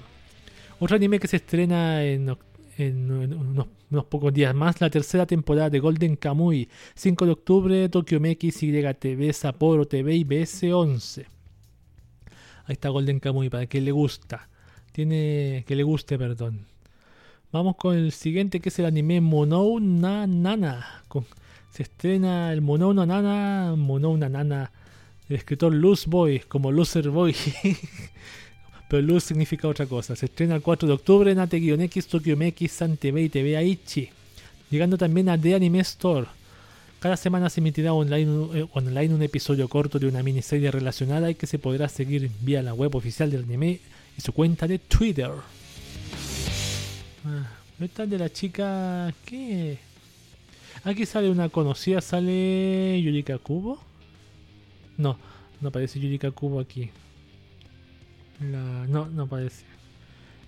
Otro anime que se estrena en, oc- en unos, pocos días más, la tercera temporada de Golden Kamuy, 5 de octubre, Tokyo MX, YTV, Sapporo TV y BS11. Ahí está Golden Kamuy, para que le gusta. Tiene que le guste, perdón. Vamos con el siguiente que es el anime Monou na Nana. Se estrena el Monou na Nana, Monou na Nana, el escritor Luz Boy, como Loser Boy. Pero Luz significa otra cosa. Se estrena el 4 de octubre en AT-X, Tokyo MX, San TV y TV Aichi. Llegando también a The Anime Store. Cada semana se emitirá eh, online un episodio corto de una miniserie relacionada y que se podrá seguir vía la web oficial del anime y su cuenta de Twitter. Ah, esta de la chica. ¿Qué? Aquí sale una conocida, sale Yurika Kubo. No, no aparece Yurika Kubo aquí. La- no, no aparece.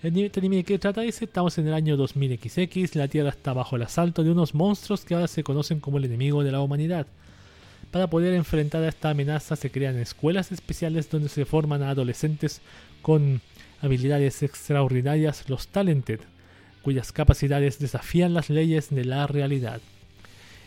Este anime de qué trata dice, estamos en el año 2000XX, la Tierra está bajo el asalto de unos monstruos que ahora se conocen como el enemigo de la humanidad. Para poder enfrentar a esta amenaza se crean escuelas especiales donde se forman a adolescentes con habilidades extraordinarias, los Talented, cuyas capacidades desafían las leyes de la realidad.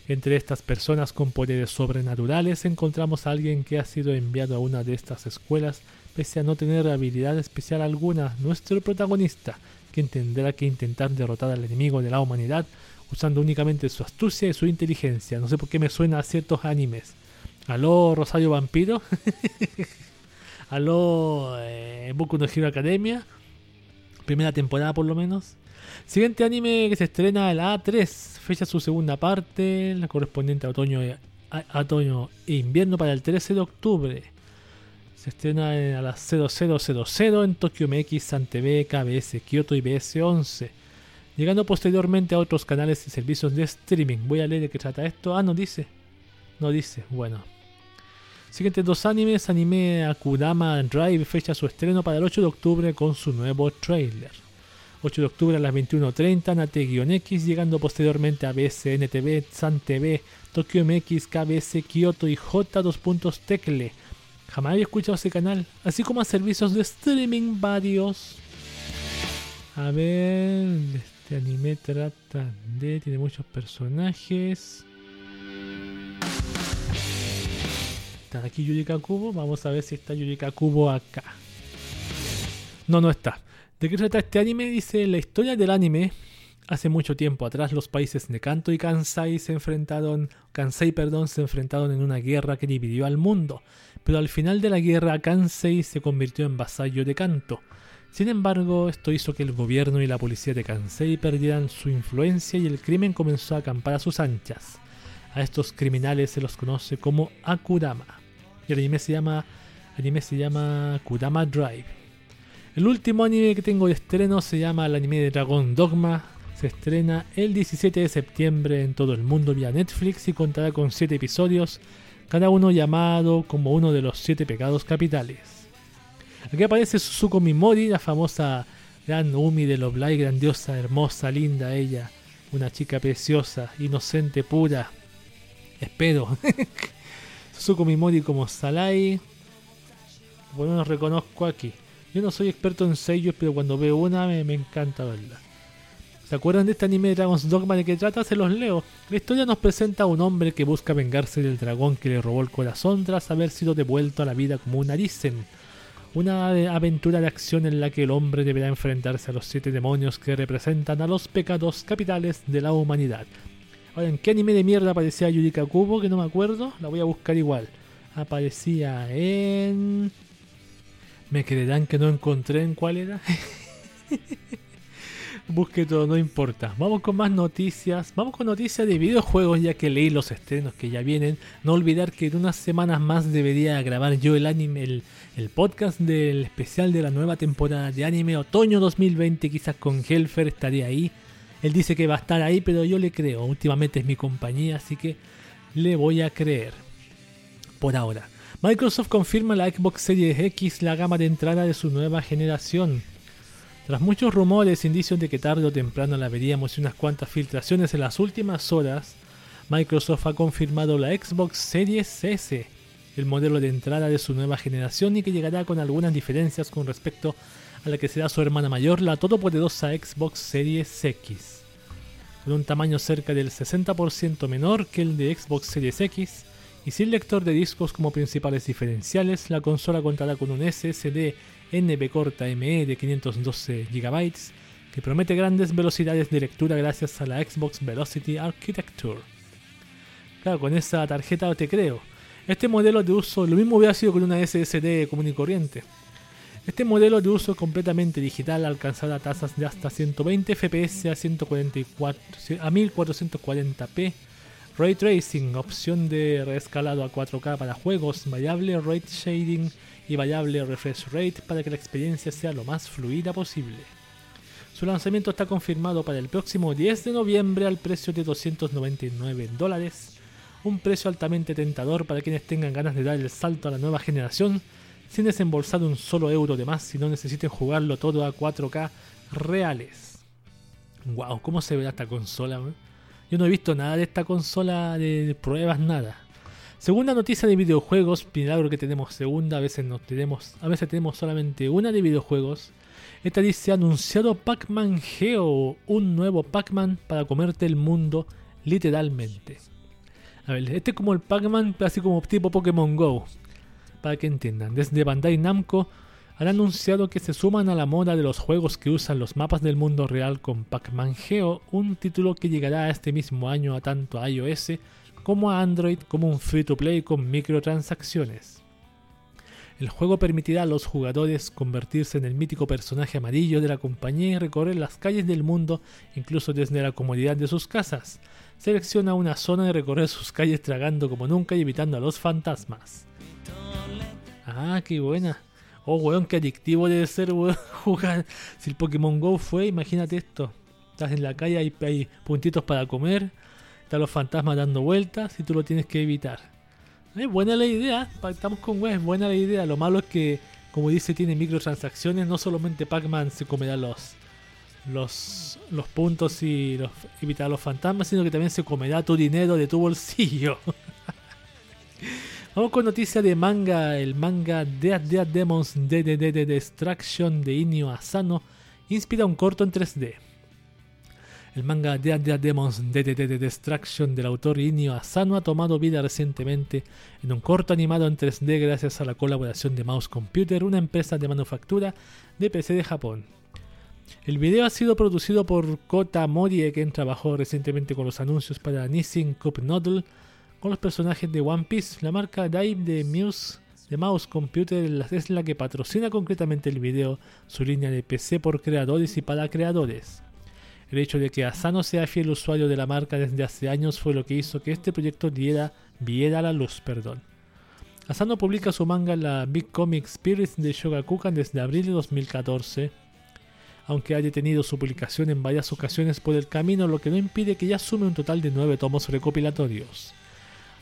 Entre estas personas con poderes sobrenaturales encontramos a alguien que ha sido enviado a una de estas escuelas pese a no tener habilidad especial alguna, nuestro protagonista, quien tendrá que intentar derrotar al enemigo de la humanidad usando únicamente su astucia y su inteligencia. No sé por qué me suena a ciertos animes. ¿Aló Rosario Vampiro? ¿Aló eh, Boku no Hero Academia? Primera temporada por lo menos. Siguiente anime que se estrena el A3, fecha su segunda parte, la correspondiente a otoño, a, otoño e invierno para el 13 de octubre. Se estrena en- a las 0000 en Tokyo MX, San TV, KBS, Kyoto y BS11. Llegando posteriormente a otros canales y servicios de streaming. Voy a leer de qué trata esto. Ah, no dice. No dice. Bueno. Siguientes dos animes. Anime Akudama Drive fecha su estreno para el 8 de octubre con su nuevo trailer. 8 de octubre a las 21.30, Nate-X, llegando posteriormente a BSN TV, San TV, Tokyo MX, KBS, Kyoto y J2. Tecle. Jamás había escuchado ese canal, así como a servicios de streaming varios. A ver, este anime trata de. tiene muchos personajes. Está aquí Yurika Kubo. Vamos a ver si está Yurika Kubo acá. No, no está. ¿De qué trata este anime? Dice la historia del anime. Hace mucho tiempo atrás los países de Kanto y Kansai se enfrentaron, Kansai, perdón, se enfrentaron en una guerra que dividió al mundo, pero al final de la guerra Kansai se convirtió en vasallo de Kanto. Sin embargo, esto hizo que el gobierno y la policía de Kansai perdieran su influencia y el crimen comenzó a acampar a sus anchas. A estos criminales se los conoce como Akudama. Y el anime se llama, anime se llama Kudama Drive. El último anime que tengo de estreno se llama el anime de Dragon Dogma. Se estrena el 17 de septiembre en todo el mundo vía Netflix y contará con 7 episodios, cada uno llamado como uno de los 7 pecados capitales. Aquí aparece Suzuko Mimori, la famosa gran Umi de Love Live, grandiosa, hermosa, linda ella, una chica preciosa, inocente, pura. Espero. Suzuko Mimori como Salai. Bueno, no reconozco aquí. Yo no soy experto en sellos, pero cuando veo una me, me encanta verla. ¿Se acuerdan de este anime de Dragon's Dogma de que trata? Se los leo. La historia nos presenta a un hombre que busca vengarse del dragón que le robó el corazón tras haber sido devuelto a la vida como un Arisen. Una aventura de acción en la que el hombre deberá enfrentarse a los siete demonios que representan a los pecados capitales de la humanidad. Ahora, ¿en qué anime de mierda aparecía Yurika Kubo? Que no me acuerdo. La voy a buscar igual. Aparecía en... Me creerán que no encontré en cuál era. Busque todo, no importa. Vamos con más noticias. Vamos con noticias de videojuegos ya que leí los estrenos que ya vienen. No olvidar que en unas semanas más debería grabar yo el anime, el, el podcast del especial de la nueva temporada de anime otoño 2020. Quizás con Helfer estaría ahí. Él dice que va a estar ahí, pero yo le creo. Últimamente es mi compañía, así que le voy a creer. Por ahora. Microsoft confirma la Xbox Series X la gama de entrada de su nueva generación. Tras muchos rumores, indicios de que tarde o temprano la veríamos y unas cuantas filtraciones en las últimas horas, Microsoft ha confirmado la Xbox Series S, el modelo de entrada de su nueva generación y que llegará con algunas diferencias con respecto a la que será su hermana mayor, la todopoderosa Xbox Series X. Con un tamaño cerca del 60% menor que el de Xbox Series X, y sin lector de discos como principales diferenciales, la consola contará con un SSD NB corta ME de 512 GB que promete grandes velocidades de lectura gracias a la Xbox Velocity Architecture. Claro, con esa tarjeta te creo. Este modelo de uso, lo mismo hubiera sido con una SSD común y corriente. Este modelo de uso completamente digital alcanzará tasas de hasta 120 FPS a, 144, a 1440p Ray Tracing, opción de reescalado a 4K para juegos, variable Rate Shading y variable Refresh Rate para que la experiencia sea lo más fluida posible. Su lanzamiento está confirmado para el próximo 10 de noviembre al precio de 299 dólares, un precio altamente tentador para quienes tengan ganas de dar el salto a la nueva generación sin desembolsar un solo euro de más si no necesiten jugarlo todo a 4K reales. Wow, ¿cómo se verá esta consola? Yo no he visto nada de esta consola de pruebas, nada. Segunda noticia de videojuegos, milagro que tenemos segunda, a veces no tenemos, a veces tenemos solamente una de videojuegos. Esta dice anunciado Pac-Man Geo, un nuevo Pac-Man para comerte el mundo literalmente. A ver, este es como el Pac-Man, así como tipo Pokémon Go. Para que entiendan, desde Bandai Namco han anunciado que se suman a la moda de los juegos que usan los mapas del mundo real con Pac-Man Geo, un título que llegará este mismo año a tanto iOS como a Android como un free to play con microtransacciones. El juego permitirá a los jugadores convertirse en el mítico personaje amarillo de la compañía y recorrer las calles del mundo incluso desde la comodidad de sus casas. Selecciona una zona y recorrer sus calles tragando como nunca y evitando a los fantasmas. Ah, qué buena. Oh, weón, qué adictivo debe ser, jugar. Si el Pokémon Go fue, imagínate esto. Estás en la calle, hay puntitos para comer, están los fantasmas dando vueltas y tú lo tienes que evitar. Es buena la idea, estamos con es buena la idea. Lo malo es que, como dice, tiene microtransacciones. No solamente Pac-Man se comerá los, los, los puntos y los, evitar los fantasmas, sino que también se comerá tu dinero de tu bolsillo. Vamos con noticia de manga. El manga Dead Dead Demons de de Destruction de Inio Asano inspira un corto en 3D. El manga Dead Demons de de Destruction del autor Inio Asano ha tomado vida recientemente en un corto animado en 3D gracias a la colaboración de Mouse Computer, una empresa de manufactura de PC de Japón. El video ha sido producido por Kota Morie, quien trabajó recientemente con los anuncios para Nissin Cup Noodle con los personajes de One Piece. La marca Dive de Muse de Mouse Computer es la que patrocina concretamente el video, su línea de PC por creadores y para creadores. El hecho de que Asano sea fiel usuario de la marca desde hace años fue lo que hizo que este proyecto diera, viera la luz. Perdón. Asano publica su manga la Big Comic Spirits de Shogakukan desde abril de 2014, aunque haya tenido su publicación en varias ocasiones por el camino, lo que no impide que ya sume un total de 9 tomos recopilatorios.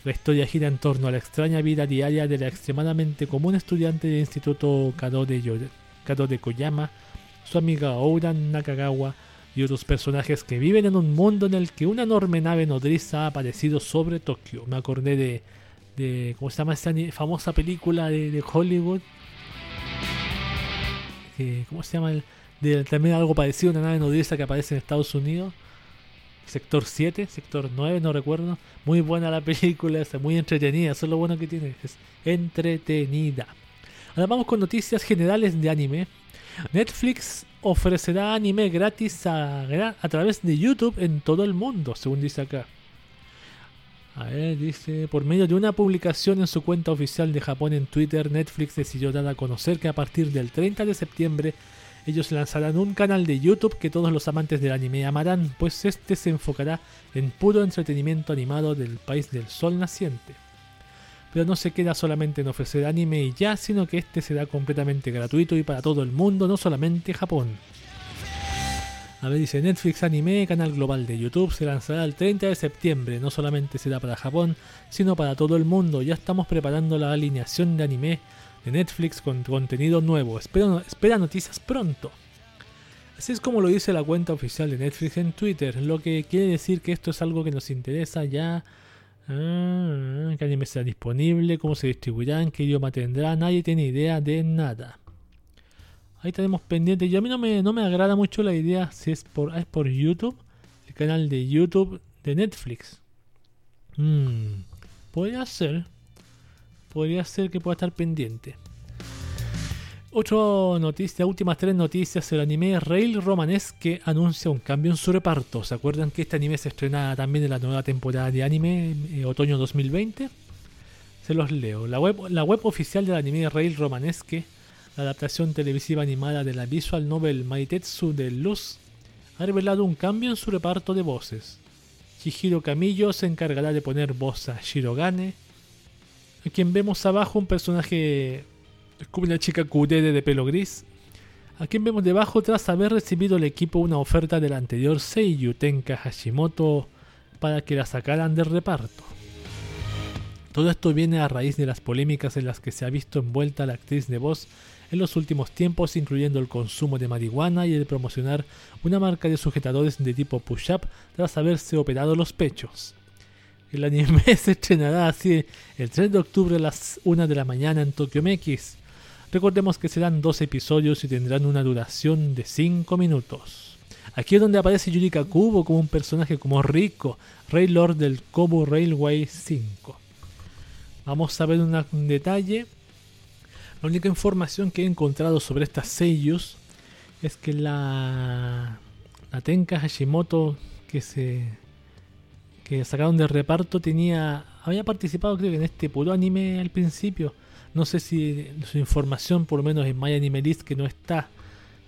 La historia gira en torno a la extraña vida diaria de la extremadamente común estudiante del Instituto Kado de, Koyama, su amiga Ouran Nakagawa y otros personajes que viven en un mundo en el que una enorme nave nodriza ha aparecido sobre Tokio. Me acordé de, de ¿cómo se llama esa famosa película de, Hollywood? ¿Cómo se llama? de, también algo parecido a una nave nodriza que aparece en Estados Unidos sector 7, sector 9, no recuerdo. Muy buena la película, es muy entretenida, eso es lo bueno que tiene, es entretenida. Ahora vamos con noticias generales de anime. Netflix ofrecerá anime gratis a, través de YouTube en todo el mundo, según dice acá. A ver, dice, por medio de una publicación en su cuenta oficial de Japón en Twitter, Netflix decidió dar a conocer que a partir del 30 de septiembre ellos lanzarán un canal de YouTube que todos los amantes del anime amarán, pues este se enfocará en puro entretenimiento animado del país del sol naciente. Pero no se queda solamente en ofrecer anime y ya, sino que este será completamente gratuito y para todo el mundo, no solamente Japón. A ver, dice Netflix Anime, canal global de YouTube, se lanzará el 30 de septiembre. No solamente será para Japón, sino para todo el mundo. Ya estamos preparando la alineación de anime de Netflix con contenido nuevo. Espera, espera noticias pronto. Así es como lo dice la cuenta oficial de Netflix en Twitter, lo que quiere decir que esto es algo que nos interesa ya. Ah, que anime será disponible, cómo se distribuirán, qué idioma tendrá, nadie tiene idea de nada. Ahí tenemos pendiente. Yo a mí no me, no me agrada mucho la idea si es por, es por YouTube, el canal de YouTube de Netflix. Hmm, podría ser podría ser que pueda estar pendiente. Otra noticia, últimas tres noticias, el anime Rail Romanesque anuncia un cambio en su reparto. ¿Se acuerdan que este anime se estrena también en la nueva temporada de anime eh, otoño 2020? Se los leo. La web, la web oficial del anime Rail Romanesque, la adaptación televisiva animada de la visual novel Maitetsu de Luz, ha revelado un cambio en su reparto de voces. Chihiro Camillo se encargará de poner voz a Shirogane, a quien vemos abajo un personaje como una chica QD de pelo gris, a quien vemos debajo tras haber recibido el equipo una oferta del anterior Seiyu Tenka Hashimoto para que la sacaran del reparto. Todo esto viene a raíz de las polémicas en las que se ha visto envuelta la actriz de voz en los últimos tiempos, incluyendo el consumo de marihuana y el promocionar una marca de sujetadores de tipo push-up tras haberse operado los pechos. El anime se estrenará así el 3 de octubre a las 1 de la mañana en Tokyo MX. Recordemos que serán dos episodios y tendrán una duración de 5 minutos. Aquí es donde aparece Yurika Kubo como un personaje como Rico, Rey Lord del Kobo Railway 5. Vamos a ver un detalle. La única información que he encontrado sobre estas sellos es que la, la Tenka Hashimoto que se que sacaron de reparto tenía había participado creo que en este puro anime al principio no sé si su información por lo menos en My Anime List que no está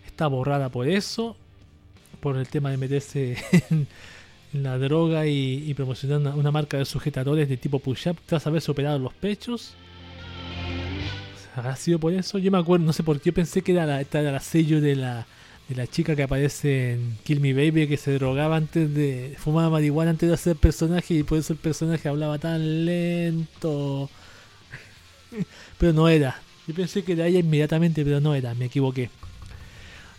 está borrada por eso por el tema de meterse en, la droga y, promocionar una, marca de sujetadores de tipo push-up tras haberse operado los pechos ¿Ha sido por eso? Yo me acuerdo, no sé por qué pensé que era la, era sello de la de la chica que aparece en Kill Me Baby que se drogaba antes de fumaba marihuana antes de hacer personaje y por eso el personaje hablaba tan lento pero no era yo pensé que era ella inmediatamente pero no era me equivoqué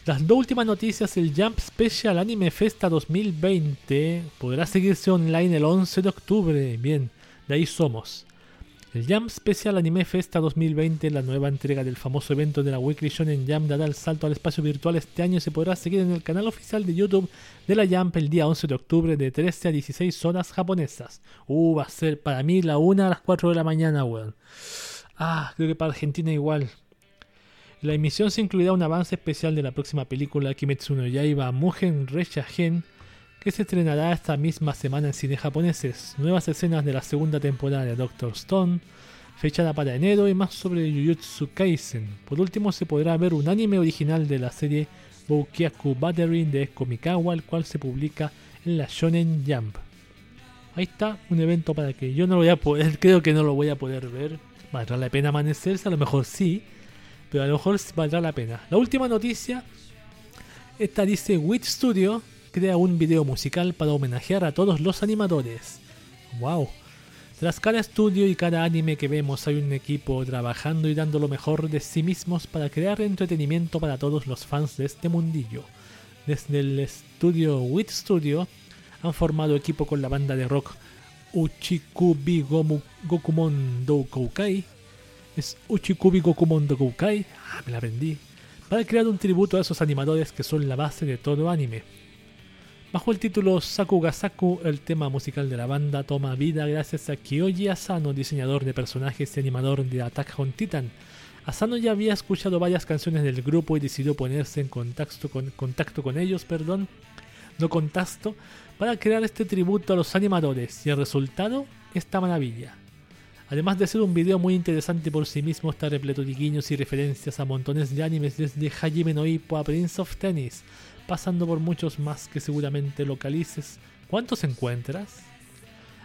Las dos últimas noticias, el Jump Special Anime Festa 2020 podrá seguirse online el 11 de octubre. Bien, de ahí somos. El Jump Special Anime Festa 2020, la nueva entrega del famoso evento de la Weekly Shonen Jump, dará el salto al espacio virtual este año se podrá seguir en el canal oficial de YouTube de la Jump el día 11 de octubre de 13 a 16 horas japonesas. Uh, va a ser para mí la 1 a las 4 de la mañana, weón. Ah, creo que para Argentina igual. La emisión se incluirá un avance especial de la próxima película Kimetsu no Yaiba Mugen Gen que se estrenará esta misma semana en cines japoneses. Nuevas escenas de la segunda temporada de Doctor Stone, fechada para enero y más sobre Jujutsu Kaisen. Por último, se podrá ver un anime original de la serie Boukyaku Battery de Komikawa, el cual se publica en la Shonen Jump. Ahí está, un evento para que yo no lo voy a creo que no lo voy a poder ver. ¿Valdrá la pena amanecerse? A lo mejor sí, pero a lo mejor valdrá la pena. La última noticia, esta dice Witch Studio crea un video musical para homenajear a todos los animadores. ¡Wow! Tras cada estudio y cada anime que vemos hay un equipo trabajando y dando lo mejor de sí mismos para crear entretenimiento para todos los fans de este mundillo. Desde el estudio Wit Studio han formado equipo con la banda de rock Uchikubi Gokumon Koukai. Es Uchikubi Gokumon Koukai. Ah, me la aprendí. Para crear un tributo a esos animadores que son la base de todo anime. Bajo el título Sakugasaku, el tema musical de la banda toma vida gracias a Kyoji Asano, diseñador de personajes y animador de Attack on Titan. Asano ya había escuchado varias canciones del grupo y decidió ponerse en contacto con, contacto con ellos, perdón, no contacto, para crear este tributo a los animadores y el resultado, esta maravilla. Además de ser un video muy interesante por sí mismo, está repleto de guiños y referencias a montones de animes desde Hajime no Ippo a Prince of Tennis, pasando por muchos más que seguramente localices. ¿Cuántos encuentras?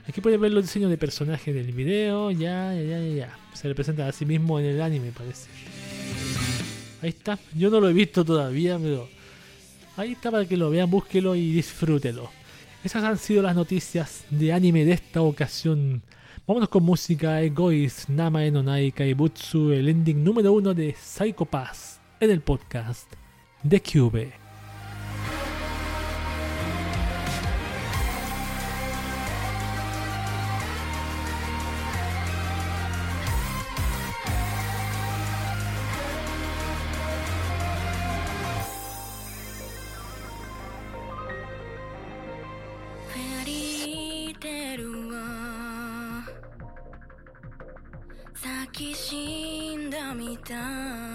Aquí puedes ver los diseños de personajes del video, ya, ya, ya, ya. Se representa a sí mismo en el anime, parece. Ahí está, yo no lo he visto todavía, pero ahí está para que lo vean, búsquelo y disfrútelo. Esas han sido las noticias de anime de esta ocasión. Vámonos con música Egoist, Namae no Nai Kaibutsu, el ending número uno de Psycho Pass en el podcast de Cube. 的。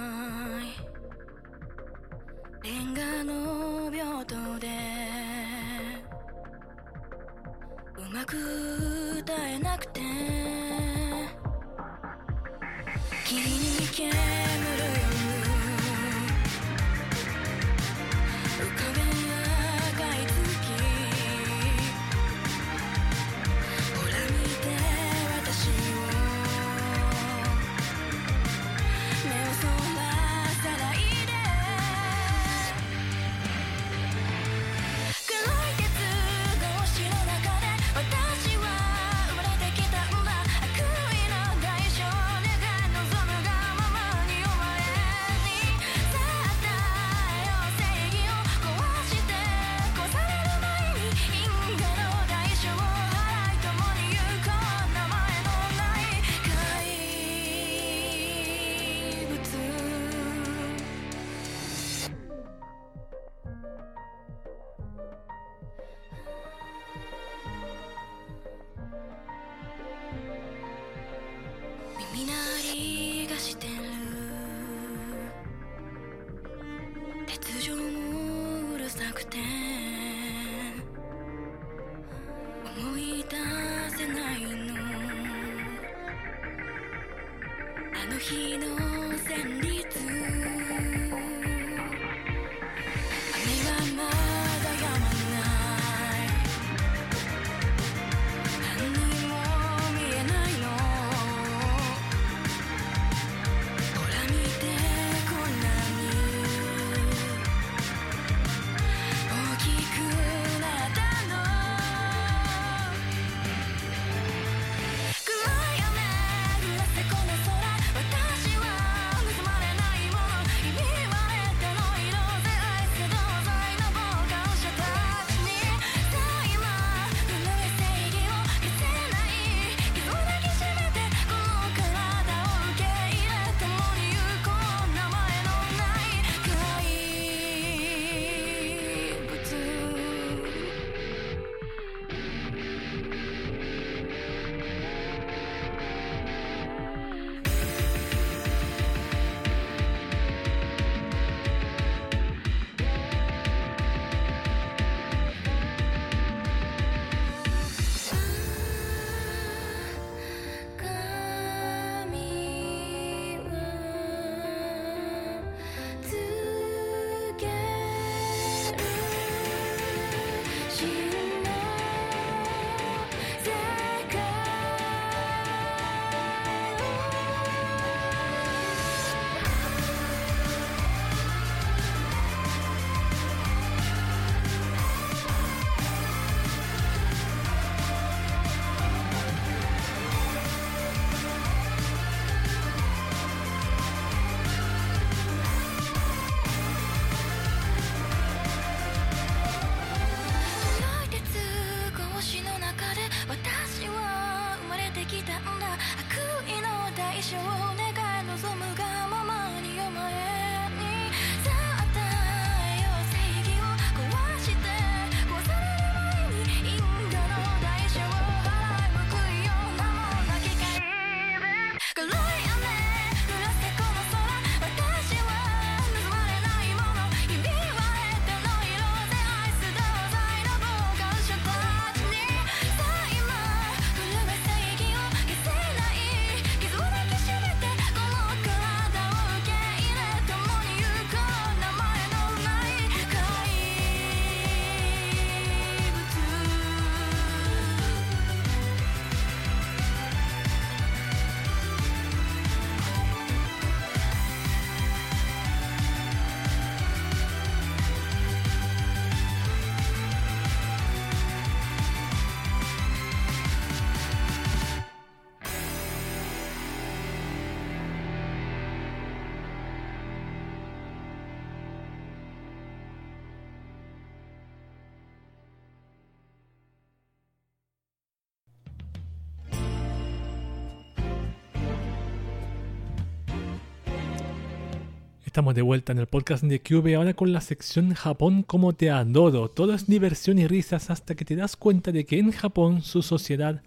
Estamos de vuelta en el podcast de Cube, ahora con la sección Japón como te adoro. Todo es diversión y risas hasta que te das cuenta de que en Japón su sociedad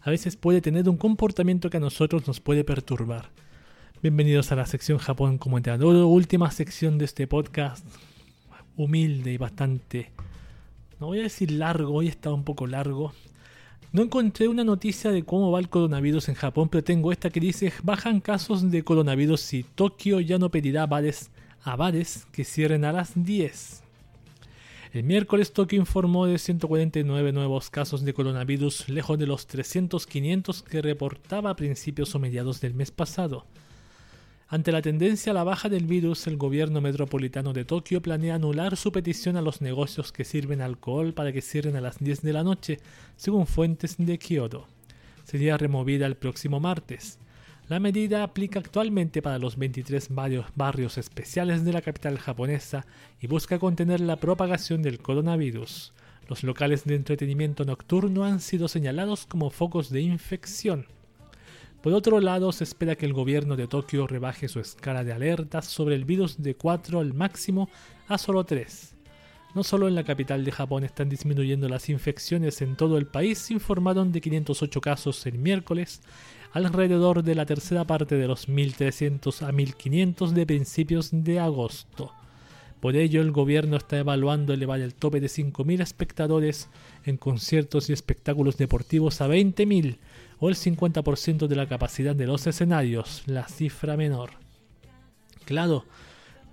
a veces puede tener un comportamiento que a nosotros nos puede perturbar. Bienvenidos a la sección Japón como te adoro, última sección de este podcast, humilde y bastante, no voy a decir largo, hoy está un poco largo. No encontré una noticia de cómo va el coronavirus en Japón, pero tengo esta que dice bajan casos de coronavirus y Tokio ya no pedirá bares a bares que cierren a las 10. El miércoles Tokio informó de 149 nuevos casos de coronavirus, lejos de los 300-500 que reportaba a principios o mediados del mes pasado. Ante la tendencia a la baja del virus, el gobierno metropolitano de Tokio planea anular su petición a los negocios que sirven alcohol para que cierren a las 10 de la noche, según fuentes de Kyoto. Sería removida el próximo martes. La medida aplica actualmente para los 23 barrios, barrios especiales de la capital japonesa y busca contener la propagación del coronavirus. Los locales de entretenimiento nocturno han sido señalados como focos de infección. Por otro lado, se espera que el gobierno de Tokio rebaje su escala de alertas sobre el virus de 4 al máximo a solo 3. No solo en la capital de Japón están disminuyendo las infecciones en todo el país, informaron de 508 casos el miércoles, alrededor de la tercera parte de los 1.300 a 1.500 de principios de agosto. Por ello, el gobierno está evaluando elevar el tope de 5.000 espectadores en conciertos y espectáculos deportivos a 20.000 o el 50% de la capacidad de los escenarios, la cifra menor. Claro,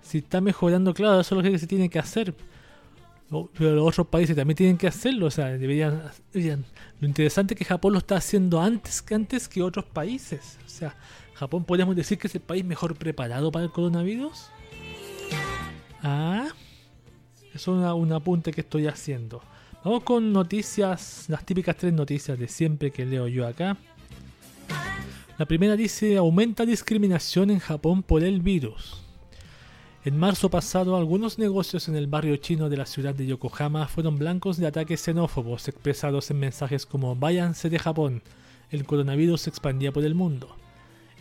si está mejorando, claro, eso es lo que se tiene que hacer. Pero los otros países también tienen que hacerlo, o sea, deberían, Lo interesante es que Japón lo está haciendo antes que antes que otros países. O sea, Japón podríamos decir que es el país mejor preparado para el coronavirus. Ah, eso es un apunte que estoy haciendo. Vamos con noticias, las típicas tres noticias de siempre que leo yo acá. La primera dice, aumenta discriminación en Japón por el virus. En marzo pasado, algunos negocios en el barrio chino de la ciudad de Yokohama fueron blancos de ataques xenófobos expresados en mensajes como váyanse de Japón, el coronavirus se expandía por el mundo.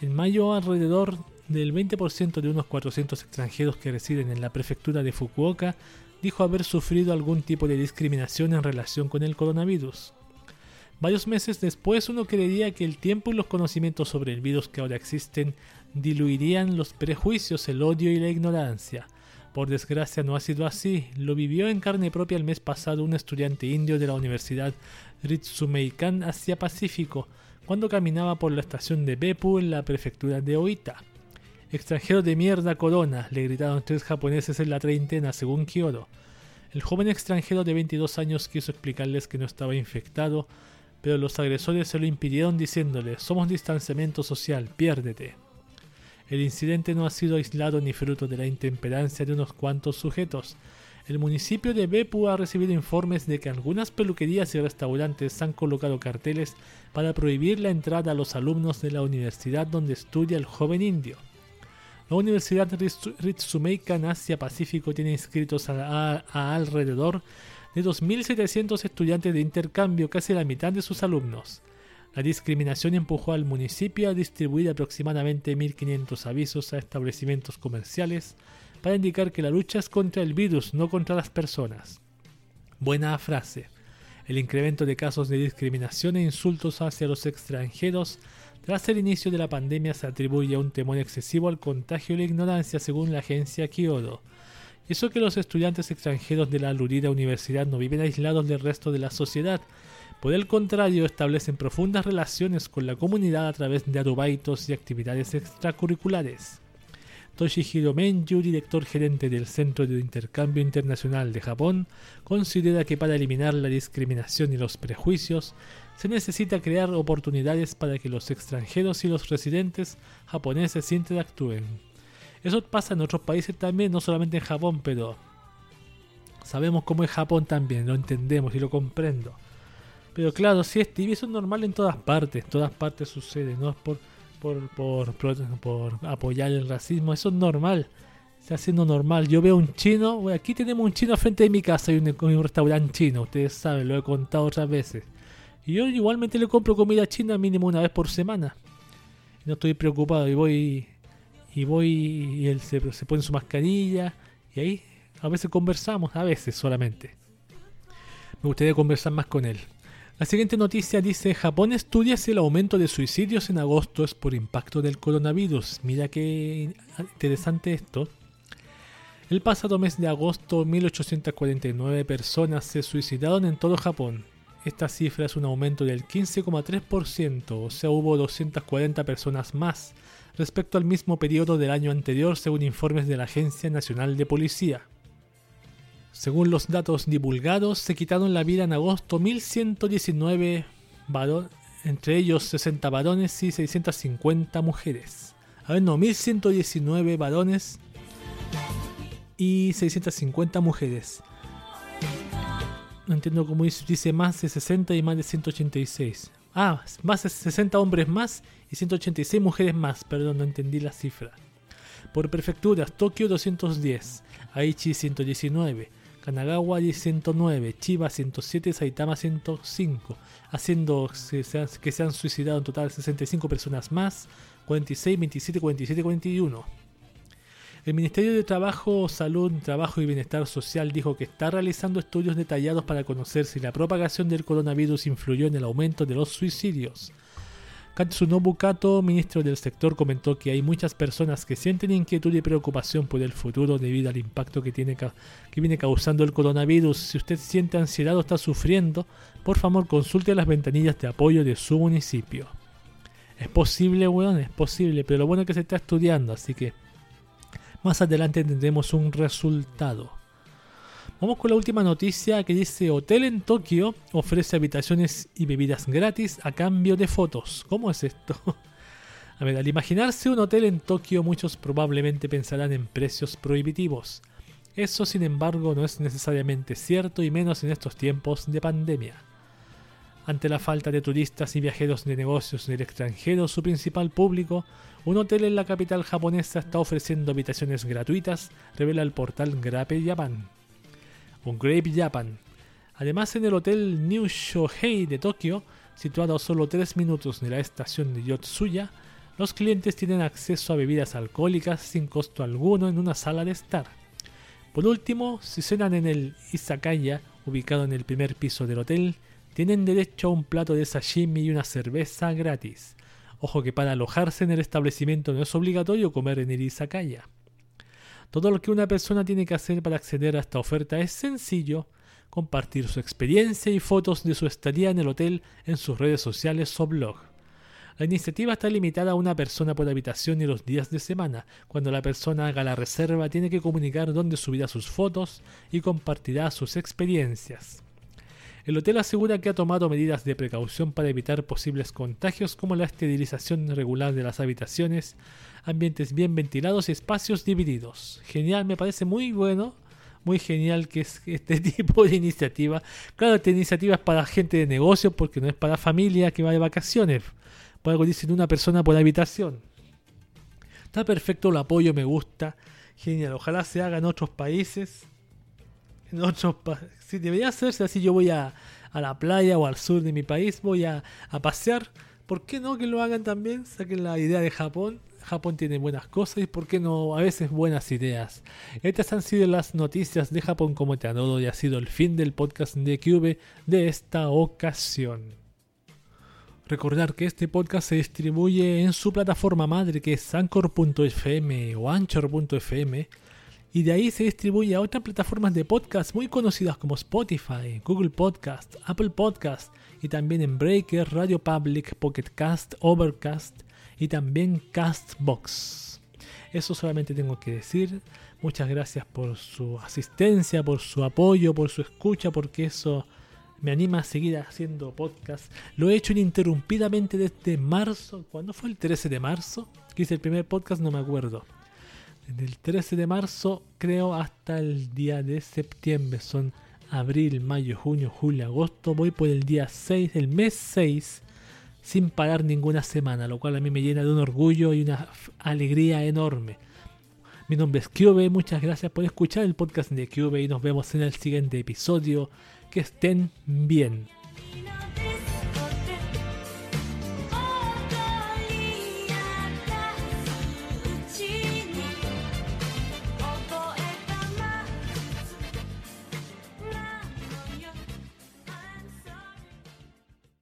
En mayo, alrededor del 20% de unos 400 extranjeros que residen en la prefectura de Fukuoka dijo haber sufrido algún tipo de discriminación en relación con el coronavirus. Varios meses después uno creería que el tiempo y los conocimientos sobre el virus que ahora existen diluirían los prejuicios, el odio y la ignorancia. Por desgracia no ha sido así, lo vivió en carne propia el mes pasado un estudiante indio de la Universidad Ritsumeikan Asia Pacífico, cuando caminaba por la estación de Beppu en la prefectura de Oita. Extranjero de mierda corona, le gritaron tres japoneses en la treintena según Kyoto. El joven extranjero de 22 años quiso explicarles que no estaba infectado, pero los agresores se lo impidieron diciéndole, somos distanciamiento social, piérdete. El incidente no ha sido aislado ni fruto de la intemperancia de unos cuantos sujetos. El municipio de Beppu ha recibido informes de que algunas peluquerías y restaurantes han colocado carteles para prohibir la entrada a los alumnos de la universidad donde estudia el joven indio. La Universidad Ritsu- Ritsumeikan Asia Pacífico tiene inscritos a, a- a alrededor de 2.700 estudiantes de intercambio, casi la mitad de sus alumnos. La discriminación empujó al municipio a distribuir aproximadamente 1.500 avisos a establecimientos comerciales para indicar que la lucha es contra el virus, no contra las personas. Buena frase. El incremento de casos de discriminación e insultos hacia los extranjeros tras el inicio de la pandemia se atribuye a un temor excesivo al contagio y la ignorancia según la agencia Kyodo. Eso que los estudiantes extranjeros de la aludida universidad no viven aislados del resto de la sociedad, por el contrario establecen profundas relaciones con la comunidad a través de arubaitos y actividades extracurriculares. Toshihiro Menju, director gerente del Centro de Intercambio Internacional de Japón, considera que para eliminar la discriminación y los prejuicios se necesita crear oportunidades para que los extranjeros y los residentes japoneses interactúen. Eso pasa en otros países también, no solamente en Japón, pero sabemos cómo es Japón también, lo entendemos y lo comprendo. Pero claro, si es tibio, eso es normal en todas partes, en todas partes sucede, no es por por, por, apoyar el racismo. Eso es normal. Está siendo normal. Yo veo un chino. aquí tenemos un chino frente de mi casa y un, un, restaurante chino. Ustedes saben, lo he contado otras veces. Y yo igualmente le compro comida china mínimo una vez por semana. no estoy preocupado. Y voy. Y voy. Y él se, se pone su mascarilla. Y ahí a veces conversamos. A veces solamente. Me gustaría conversar más con él. La siguiente noticia dice, Japón estudia si el aumento de suicidios en agosto es por impacto del coronavirus. Mira qué interesante esto. El pasado mes de agosto, 1849 personas se suicidaron en todo Japón. Esta cifra es un aumento del 15,3%, o sea, hubo 240 personas más respecto al mismo periodo del año anterior, según informes de la Agencia Nacional de Policía. Según los datos divulgados, se quitaron la vida en agosto 1119 varones, entre ellos 60 varones y 650 mujeres. A ver, no, 1119 varones y 650 mujeres. No entiendo cómo dice más de 60 y más de 186. Ah, más de 60 hombres más y 186 mujeres más. Perdón, no entendí la cifra. Por prefecturas, Tokio 210, Aichi 119, Kanagawa 109, Chiba 107, Saitama 105, haciendo que se han suicidado en total 65 personas más, 46, 27, 47, 41. El Ministerio de Trabajo, Salud, Trabajo y Bienestar Social dijo que está realizando estudios detallados para conocer si la propagación del coronavirus influyó en el aumento de los suicidios. Katsunobu Kato, ministro del sector, comentó que hay muchas personas que sienten inquietud y preocupación por el futuro debido al impacto que, tiene, viene causando el coronavirus. Si usted siente ansiedad o está sufriendo, por favor consulte las ventanillas de apoyo de su municipio. Es posible, weón, es posible, pero lo bueno es que se está estudiando, así que más adelante tendremos un resultado. Vamos con la última noticia que dice Hotel en Tokio ofrece habitaciones y bebidas gratis a cambio de fotos. ¿Cómo es esto? A ver, al imaginarse un hotel en Tokio muchos probablemente pensarán en precios prohibitivos. Eso sin embargo no es necesariamente cierto y menos en estos tiempos de pandemia. Ante la falta de turistas y viajeros de negocios en el extranjero, su principal público, un hotel en la capital japonesa está ofreciendo habitaciones gratuitas, revela el portal Grape Japan un Grape Japan. Además, en el hotel New Shohei de Tokio, situado a solo 3 minutos de la estación de Yotsuya, los clientes tienen acceso a bebidas alcohólicas sin costo alguno en una sala de estar. Por último, si cenan en el Izakaya, ubicado en el primer piso del hotel, tienen derecho a un plato de sashimi y una cerveza gratis. Ojo que para alojarse en el establecimiento no es obligatorio comer en el Izakaya. Todo lo que una persona tiene que hacer para acceder a esta oferta es sencillo, compartir su experiencia y fotos de su estadía en el hotel en sus redes sociales o blog. La iniciativa está limitada a una persona por habitación y los días de semana. Cuando la persona haga la reserva tiene que comunicar dónde subirá sus fotos y compartirá sus experiencias. El hotel asegura que ha tomado medidas de precaución para evitar posibles contagios como la esterilización regular de las habitaciones, ambientes bien ventilados y espacios divididos. Genial, me parece muy bueno, muy genial que es este tipo de iniciativa. Claro, esta iniciativa es para gente de negocio porque no es para familia que va de vacaciones. Por algo dicen una persona por habitación. Está perfecto, lo apoyo, me gusta. Genial, ojalá se haga en otros países. Sí, debería hacerse así. Yo voy a, a la playa o al sur de mi país, voy a, a pasear. ¿Por qué no que lo hagan también? Saquen la idea de Japón. Japón tiene buenas cosas y por qué no a veces buenas ideas. Estas han sido las noticias de Japón como te anodo y ha sido el fin del podcast de Cube de esta ocasión. Recordar que este podcast se distribuye en su plataforma madre que es anchor.fm o anchor.fm y de ahí se distribuye a otras plataformas de podcast muy conocidas como Spotify, Google Podcast, Apple Podcast y también en Breaker, Radio Public, Pocket Cast, Overcast y también Castbox. Eso solamente tengo que decir. Muchas gracias por su asistencia, por su apoyo, por su escucha, porque eso me anima a seguir haciendo podcast. Lo he hecho ininterrumpidamente desde marzo. ¿Cuándo fue el 13 de marzo? Que el primer podcast, no me acuerdo. Desde el 13 de marzo, creo, hasta el día de septiembre. Son abril, mayo, junio, julio, agosto. Voy por el día 6, el mes 6, sin parar ninguna semana, lo cual a mí me llena de un orgullo y una alegría enorme. Mi nombre es Cube, muchas gracias por escuchar el podcast de Cube y nos vemos en el siguiente episodio. Que estén bien.